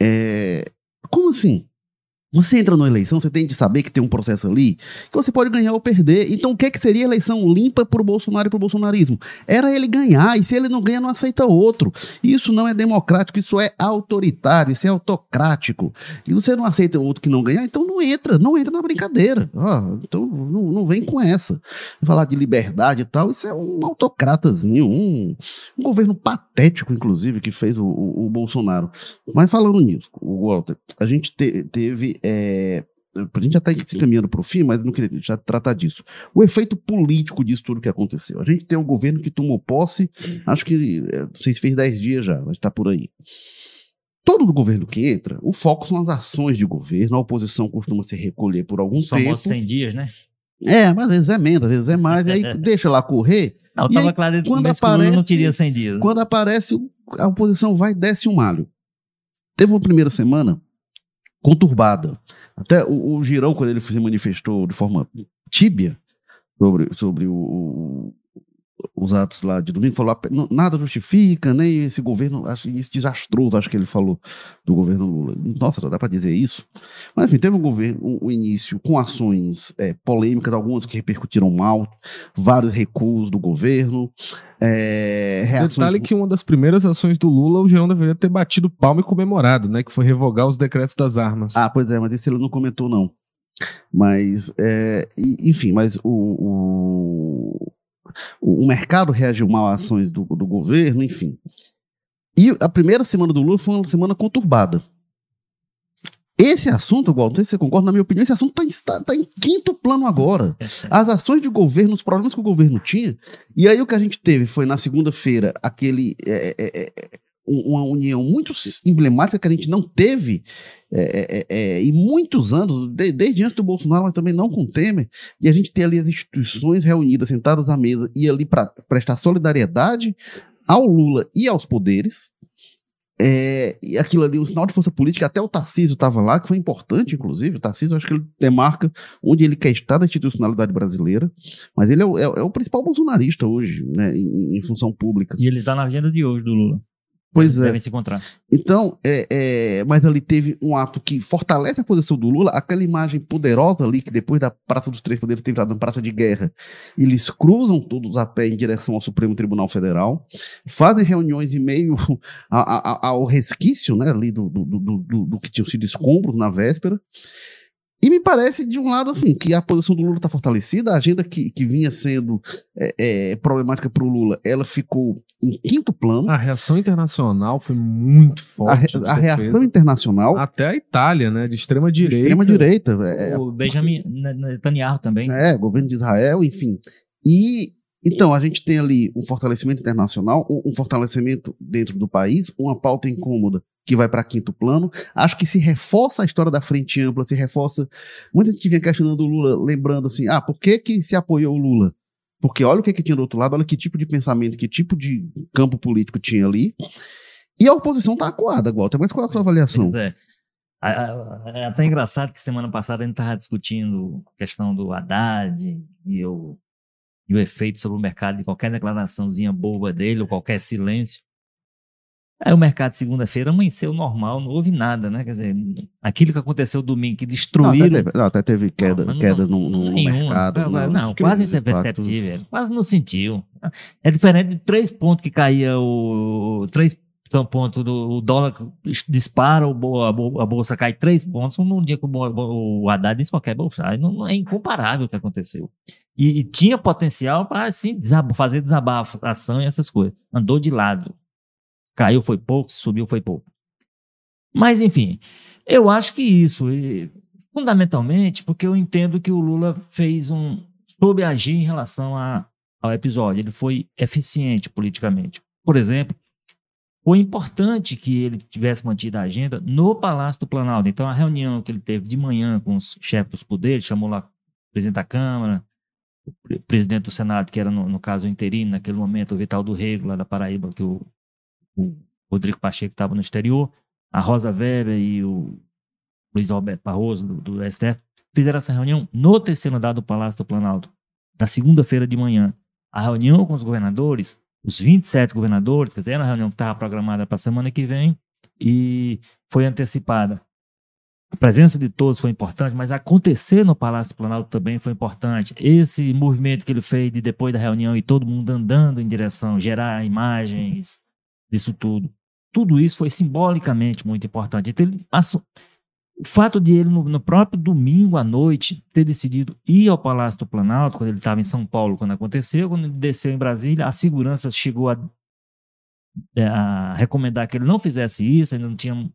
É, como assim? Você entra numa eleição, você tem de saber que tem um processo ali que você pode ganhar ou perder. Então, o que, é que seria eleição limpa para o Bolsonaro e para o bolsonarismo? Era ele ganhar, e se ele não ganha, não aceita outro. Isso não é democrático, isso é autoritário, isso é autocrático. E você não aceita outro que não ganhar, então não entra, não entra na brincadeira. Então, não, não vem com essa. Falar de liberdade e tal, isso é um autocratazinho, um, um governo patético, inclusive, que fez o, o, o Bolsonaro. Mas falando nisso, Walter, a gente te, teve é, a gente já está se encaminhando para o fim, mas não queria já tratar disso. O efeito político disso tudo que aconteceu. A gente tem um governo que tomou posse, acho que é, vocês fez 10 dias já, mas está por aí. Todo governo que entra, o foco são as ações de governo, a oposição costuma se recolher por algum Só tempo. 100 dias, né? É, mas às vezes é menos, às vezes é mais, e aí deixa lá correr. Não, E tava aí, claro o quando o Lula não aparece- queria 100 dias. né? Quando aparece, a oposição vai e desce um malho. Teve uma primeira semana conturbada. Até o, o Girão, quando ele se manifestou de forma tíbia sobre, sobre o- o- os atos lá de domingo, falou nada justifica, nem esse governo, acho isso desastroso, acho que ele falou do governo Lula. Nossa, dá para dizer isso? Mas enfim, teve um governo, um, um início com ações é, polêmicas, algumas que repercutiram mal, vários recuos do governo, é, reações Detalhe que uma das primeiras ações do Lula, o Geão deveria ter batido palma e comemorado, né? Que foi revogar os decretos das armas. Ah, pois é, mas esse ele não comentou, não. Mas, é, enfim, mas o, o, o mercado reagiu mal às ações do, do governo, enfim. E a primeira semana do Lula foi uma semana conturbada. Esse assunto, igual, não sei se você concorda, na minha opinião, esse assunto está em quinto plano agora. As ações de governo, os problemas que o governo tinha. E aí o que a gente teve foi na segunda-feira aquele. é, é, é, uma união muito emblemática que a gente não teve é, é, é, em muitos anos, de- desde antes do Bolsonaro, mas também não com Temer, e a gente tem ali as instituições reunidas, sentadas à mesa, e ali para prestar solidariedade ao Lula e aos poderes. É, e aquilo ali, um sinal de força política, até o Tarcísio estava lá, que foi importante, inclusive. O Tarcísio, acho que ele demarca onde ele quer estar da institucionalidade brasileira, mas ele é o, é o- é principal bolsonarista hoje, né, em, em função pública. E ele tá na agenda de hoje do Lula. Pois é. Devem se encontrar. Então, é, é, mas ali teve um ato que fortalece a posição do Lula, aquela imagem poderosa ali, que depois da Praça dos Três Poderes tem virado uma praça de guerra, eles cruzam todos a pé em direção ao Supremo Tribunal Federal, fazem reuniões em meio a- a- a- ao resquício né, ali do, do, do, do- do que tinham sido escombros na véspera. E me parece, de um lado, assim, que a posição do Lula está fortalecida, a agenda que, que vinha sendo é, é, problemática para o Lula, ela ficou em quinto plano. A reação internacional foi muito A, forte. a defesa. reação internacional Até a Itália, né? De extrema direita. extrema direita, é, o Benjamin Netanyahu também. é, governo de Israel, enfim. E então a gente tem ali um fortalecimento internacional, um, um fortalecimento dentro do país, uma pauta incômoda que vai para quinto plano. Acho que se reforça a história da frente ampla, se reforça. Muita gente vinha questionando o Lula, lembrando assim: ah, por que, que se apoiou o Lula? Porque olha o que, que tinha do outro lado, olha que tipo de pensamento, que tipo de campo político tinha ali. E a oposição tá acuada, Walter. Mas qual é a sua avaliação? Pois é. É até engraçado que semana passada a gente estava discutindo a questão do Haddad e o, e o efeito sobre o mercado de qualquer declaraçãozinha boba dele ou qualquer silêncio. Aí o mercado segunda-feira amanheceu normal, não houve nada, né? Quer dizer, aquilo que aconteceu domingo, que Não, destruíram. até teve, não, até teve queda, Não, não- quedas no, no- nenhuma. mercado. Não, não, quase isso é perceptível. Quase não sentiu. É diferente de três pontos que caía o. Três pontos do o dólar dispara, o a bo- a bolsa cai três pontos. Num dia que o, o Haddad diz qualquer bolsa. Não, não é incomparável o que aconteceu. E, e tinha potencial para assim, desab- fazer desabafação e essas coisas. Andou de lado. Caiu foi pouco, subiu foi pouco. Mas, enfim, eu acho que isso. e, fundamentalmente porque eu entendo que o Lula fez um. soube agir em relação a- ao episódio. Ele foi eficiente politicamente. Por exemplo, foi importante que ele tivesse mantido a agenda no Palácio do Planalto. Então, a reunião que ele teve de manhã com os chefes dos poderes, chamou lá o presidente da Câmara, o presidente do Senado, que era, no, no caso, o interino, naquele momento, o Vital do Rego, lá da Paraíba, que o, o Rodrigo Pacheco estava no exterior, a Rosa Weber e o Luiz Alberto Barroso, do, do STF, fizeram essa reunião no terceiro andar do Palácio do Planalto, na segunda-feira de manhã. A reunião com os governadores, os 27 governadores, quer dizer, era uma reunião que estava programada para a semana que vem e foi antecipada. A presença de todos foi importante, mas acontecer no Palácio do Planalto também foi importante. Esse movimento que ele fez de depois da reunião e todo mundo andando em direção, gerar imagens, isso tudo. Tudo isso foi simbolicamente muito importante. Então, ele, o fato de ele, no, no, próprio domingo à noite, ter decidido ir ao Palácio do Planalto, quando ele estava em São Paulo, quando aconteceu, quando ele desceu em Brasília, a segurança chegou a, é, a recomendar que ele não fizesse isso, ainda não tinha.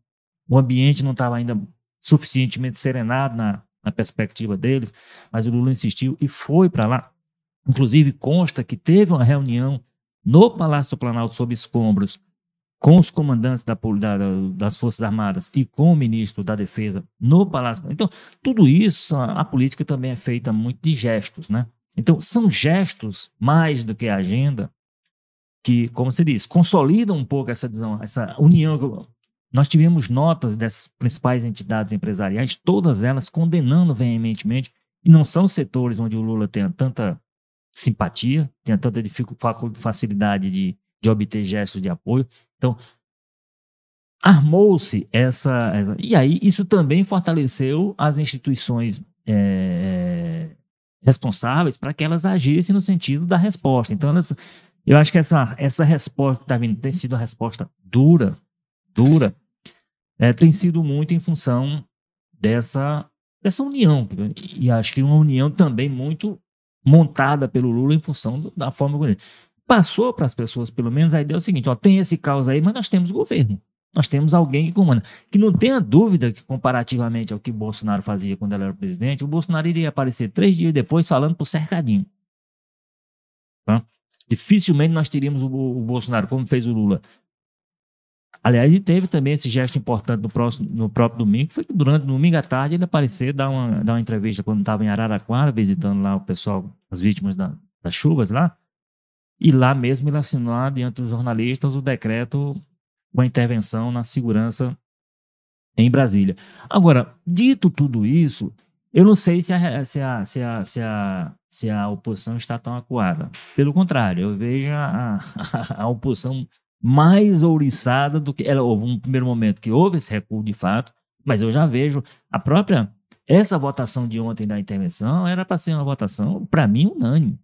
O ambiente não estava ainda suficientemente serenado na, na perspectiva deles, mas o Lula insistiu e foi para lá. Inclusive, consta que teve uma reunião no Palácio do Planalto sob escombros com os comandantes da, da, das Forças Armadas e com o ministro da Defesa no Palácio. Então, tudo isso, a política também é feita muito de gestos, né? Então, são gestos mais do que a agenda que, como se diz, consolidam um pouco essa, essa união. Nós tivemos notas dessas principais entidades empresariais, todas elas condenando veementemente, e não são setores onde o Lula tenha tanta simpatia, tenha tanta facilidade de, de obter gestos de apoio. Então, armou-se essa, essa, E aí, isso também fortaleceu as instituições é, responsáveis para que elas agissem no sentido da resposta. Então, elas, eu acho que essa, essa resposta está vindo tem sido uma resposta dura, dura, é, tem sido muito em função dessa, dessa união. E acho que uma união também muito montada pelo Lula em função da forma como ele passou para as pessoas, pelo menos, a ideia é o seguinte: ó, tem esse caos aí, mas nós temos governo. Nós temos alguém que comanda. Que não tenha dúvida que, comparativamente ao que Bolsonaro fazia quando ele era presidente, o Bolsonaro iria aparecer três dias depois falando por cercadinho. Tá? Dificilmente nós teríamos o, o, Bolsonaro, como fez o Lula. Aliás, ele teve também esse gesto importante no, próximo, no próprio domingo, foi que durante domingo à tarde ele aparecer, dar uma, dar uma entrevista quando estava em Araraquara, visitando lá o pessoal, as vítimas da, das chuvas lá. E lá mesmo ele assinou diante dos jornalistas o decreto com a intervenção na segurança em Brasília. Agora, dito tudo isso, eu não sei se a, se a, se a, se a, se a oposição está tão acuada. Pelo contrário, eu vejo a, a, a oposição mais ouriçada do que. Ela, houve um primeiro momento que houve esse recuo de fato, mas eu já vejo a própria. Essa votação de ontem da intervenção era para ser uma votação, para mim, unânime.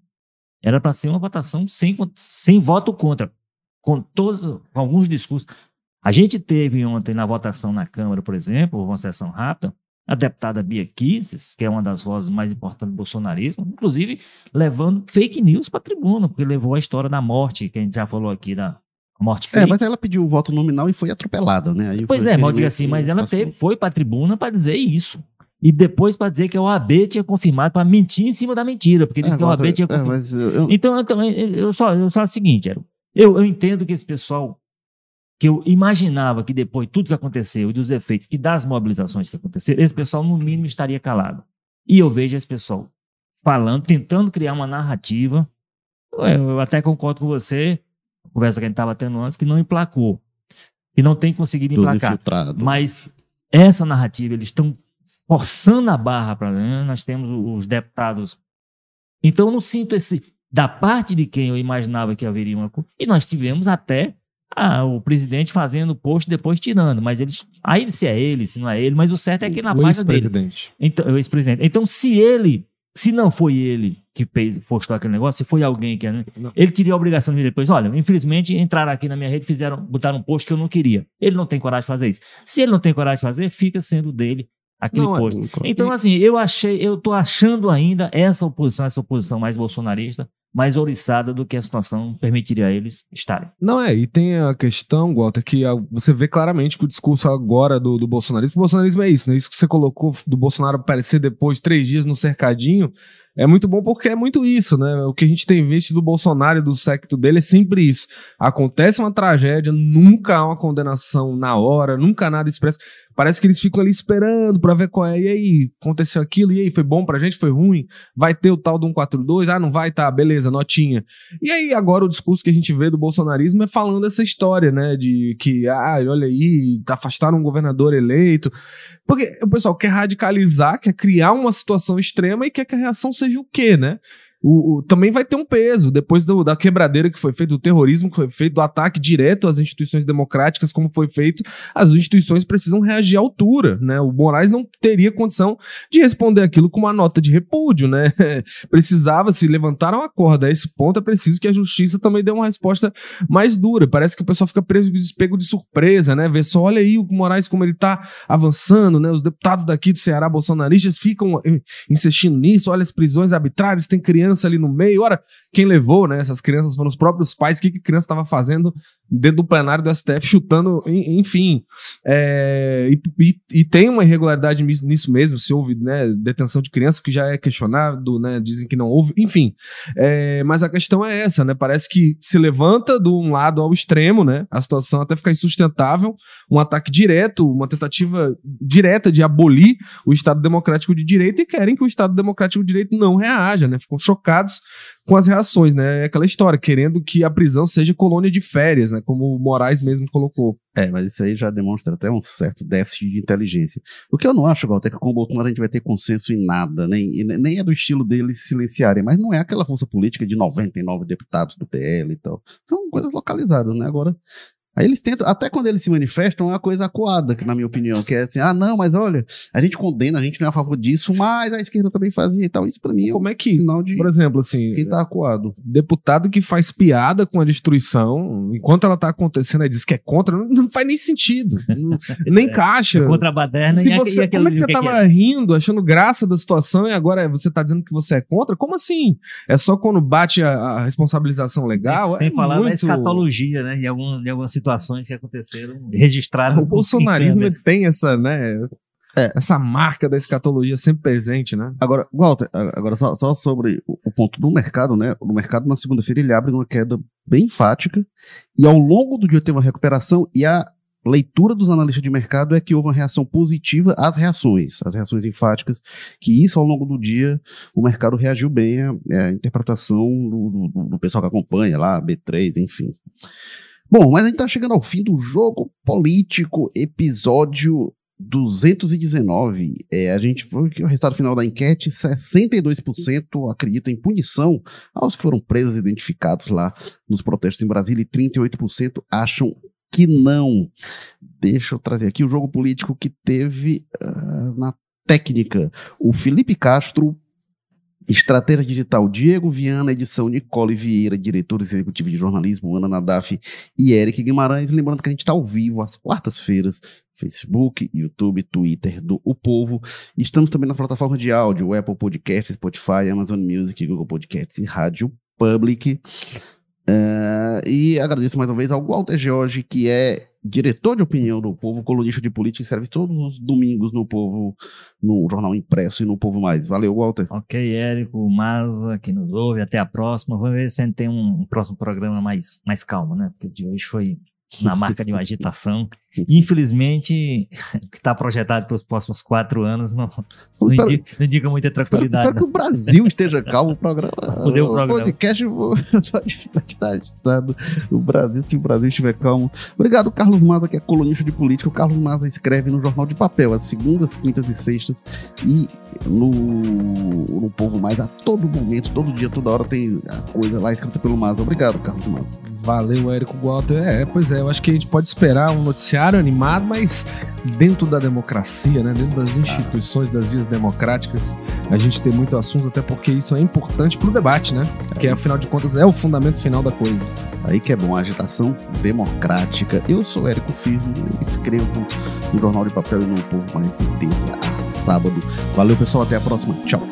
Era para ser uma votação sem, sem voto contra, com todos com alguns discursos. A gente teve ontem na votação na Câmara, por exemplo, uma sessão rápida, a deputada Bia Kicis, que é uma das vozes mais importantes do bolsonarismo, inclusive levando fake news para a tribuna, porque levou a história da morte, que a gente já falou aqui, da morte fake. É, mas ela pediu o voto nominal e foi atropelada, né? Aí pois é, mal diga assim, mas ela teve, foi para a tribuna para dizer isso e depois para dizer que a OAB tinha confirmado, para mentir em cima da mentira, porque disse é, que a OAB tinha é, confirmado. É, eu... Então, então eu, só, eu só o seguinte, eu, eu entendo que esse pessoal, que eu imaginava que depois de tudo que aconteceu e dos efeitos e das mobilizações que aconteceram, esse pessoal no mínimo estaria calado. E eu vejo esse pessoal falando, tentando criar uma narrativa. Eu até concordo com você, a conversa que a gente estava tendo antes, que não emplacou. E não tem conseguido emplacar. Mas essa narrativa, eles estão forçando a barra para nós temos os deputados. Então eu não sinto esse da parte de quem eu imaginava que haveria uma e nós tivemos até ah, o presidente fazendo post depois tirando, mas eles aí se é ele, se não é ele, mas o certo é que na página dele. Então, o ex-presidente. Então se ele, se não foi ele que fez, postou aquele negócio, se foi alguém que ele teria a obrigação de depois, olha, infelizmente entraram aqui na minha rede, fizeram, botaram um post que eu não queria. Ele não tem coragem de fazer isso. Se ele não tem coragem de fazer, fica sendo dele aquele não, é posto. então, assim, eu achei, eu tô achando ainda essa oposição, essa oposição mais bolsonarista, mais oriçada do que a situação permitiria a eles estarem. Não é, e tem a questão, Walter, que você vê claramente que o discurso agora do, do bolsonarismo, o bolsonarismo é isso, né? Isso que você colocou do Bolsonaro aparecer depois, três dias no cercadinho, é muito bom porque é muito isso, né? O que a gente tem visto do Bolsonaro e do secto dele é sempre isso. Acontece uma tragédia, nunca há uma condenação na hora, nunca nada expresso. Parece que eles ficam ali esperando pra ver qual é. E aí, aconteceu aquilo, e aí, foi bom pra gente, foi ruim? Vai ter o tal do 142? Ah, não vai? Tá, beleza, notinha. E aí, agora o discurso que a gente vê do bolsonarismo é falando essa história, né? De que, ah, olha aí, afastaram um governador eleito. Porque o pessoal quer radicalizar, quer criar uma situação extrema e quer que a reação seja o quê, né? O, o, também vai ter um peso depois do, da quebradeira que foi feita, do terrorismo que foi feito, do ataque direto às instituições democráticas, como foi feito, as instituições precisam reagir à altura, né? O Moraes não teria condição de responder aquilo com uma nota de repúdio, né? Precisava, se levantaram a corda a esse ponto, é preciso que a justiça também dê uma resposta mais dura. Parece que o pessoal fica preso pego de surpresa, né? Vê só, olha aí o Moraes como ele tá avançando, né? Os deputados daqui do Ceará bolsonaristas ficam eh, insistindo nisso, olha as prisões arbitrárias, tem crianças criança ali no meio. Ora, quem levou, né? Essas crianças foram os próprios pais. O que, que a criança estava fazendo dentro do plenário do STF, chutando, enfim. É, e, e, e, tem uma irregularidade nisso mesmo, se houve né, detenção de criança, que já é questionado, né? Dizem que não houve, enfim. É, mas a questão é essa, né? Parece que se levanta de um lado ao extremo, né? A situação até ficar insustentável, um ataque direto, uma tentativa direta de abolir o Estado Democrático de Direito e querem que o Estado Democrático de Direito não reaja, né? Ficam chocados chocados com as reações, né? É aquela história, querendo que a prisão seja colônia de férias, né? Como o Moraes mesmo colocou. É, mas isso aí já demonstra até um certo déficit de inteligência. O que eu não acho, Walter, é que com o Bolsonaro a gente vai ter consenso em nada, nem, nem é do estilo deles silenciarem, mas não é aquela força política de 99 deputados do PL e tal. São coisas localizadas, né? Agora, Aí eles tentam, até quando eles se manifestam, é uma coisa acuada, que, na minha opinião, que é assim, ah, não, mas olha, a gente condena, a gente não é a favor disso, mas a esquerda também fazia e tal. Isso pra mim é Como é que, sinal de. Por exemplo, assim. Quem tá acuado. Deputado que faz piada com a destruição, enquanto ela tá acontecendo, aí diz que é contra, não, não faz nem sentido. Não, nem é, encaixa. É contra a baderna Se e, você, e Como é que você que tava que é? rindo, achando graça da situação, e agora você tá dizendo que você é contra? Como assim? É só quando bate a, a responsabilização legal? Sem, é falar muito... da escatologia, né? Em, algum, em algumas situações que aconteceram, registraram. O bolsonarismo tem essa, né? É. Essa marca da escatologia sempre presente, né? Agora, Walter, agora só, só sobre o ponto do mercado, né? No mercado, na segunda-feira, ele abre uma queda bem enfática, e ao longo do dia tem uma recuperação, e a leitura dos analistas de mercado é que houve uma reação positiva às reações, às reações enfáticas, que isso ao longo do dia o mercado reagiu bem à, à interpretação do, do, do pessoal que acompanha lá, B3, enfim. Bom, mas a gente tá chegando ao fim do jogo político, episódio 219. É, a gente foi o resultado final da enquete: 62% acreditam em punição aos que foram presos e identificados lá nos protestos em Brasília e 38% acham que não. Deixa eu trazer aqui o jogo político que teve uh, na técnica. O Felipe Castro Estratégia Digital, Diego Viana, edição Nicole Vieira, diretores executivos de jornalismo, Ana Nadaf e Eric Guimarães. Lembrando que a gente está ao vivo às quartas-feiras, Facebook, YouTube, Twitter do O Povo. Estamos também na plataforma de áudio, Apple Podcasts, Spotify, Amazon Music, Google Podcasts e Rádio Public. Uh, e agradeço mais uma vez ao Walter George, que é diretor de opinião do Povo, colunista de política, escreve todos os domingos no Povo, no Jornal Impresso e no Povo Mais. Valeu, Walter. Ok, Érico, Maza, que nos ouve, até a próxima. Vamos ver se a gente tem um próximo programa mais, mais calmo, né? Porque de hoje foi na marca de uma agitação. Infelizmente, o que está projetado para os próximos quatro anos não, não, espero, indica, não indica muita tranquilidade. Espero, espero que o Brasil esteja calmo. O programa, o, o programa. podcast pode estar agitado. O Brasil, se o Brasil estiver calmo. Obrigado, Carlos Maza, que é colunista de política. O Carlos Maza escreve no Jornal de Papel, às segundas, quintas e sextas. E no, no Povo Mais, a todo momento, todo dia, toda hora tem a coisa lá escrita pelo Maza. Obrigado, Carlos Maza. Valeu, Érico Walter. É, pois é, eu acho que a gente pode esperar um noticiário animado, mas dentro da democracia, né, dentro das instituições, das vias democráticas, a gente tem muito assunto, até porque isso é importante para o debate, né? Que afinal de contas é o fundamento final da coisa. Aí que é bom, a agitação democrática. Eu sou Érico Firmo, eu escrevo no Jornal de Papel e no Povo Mais de terça a sábado. Valeu, pessoal, até a próxima. Tchau.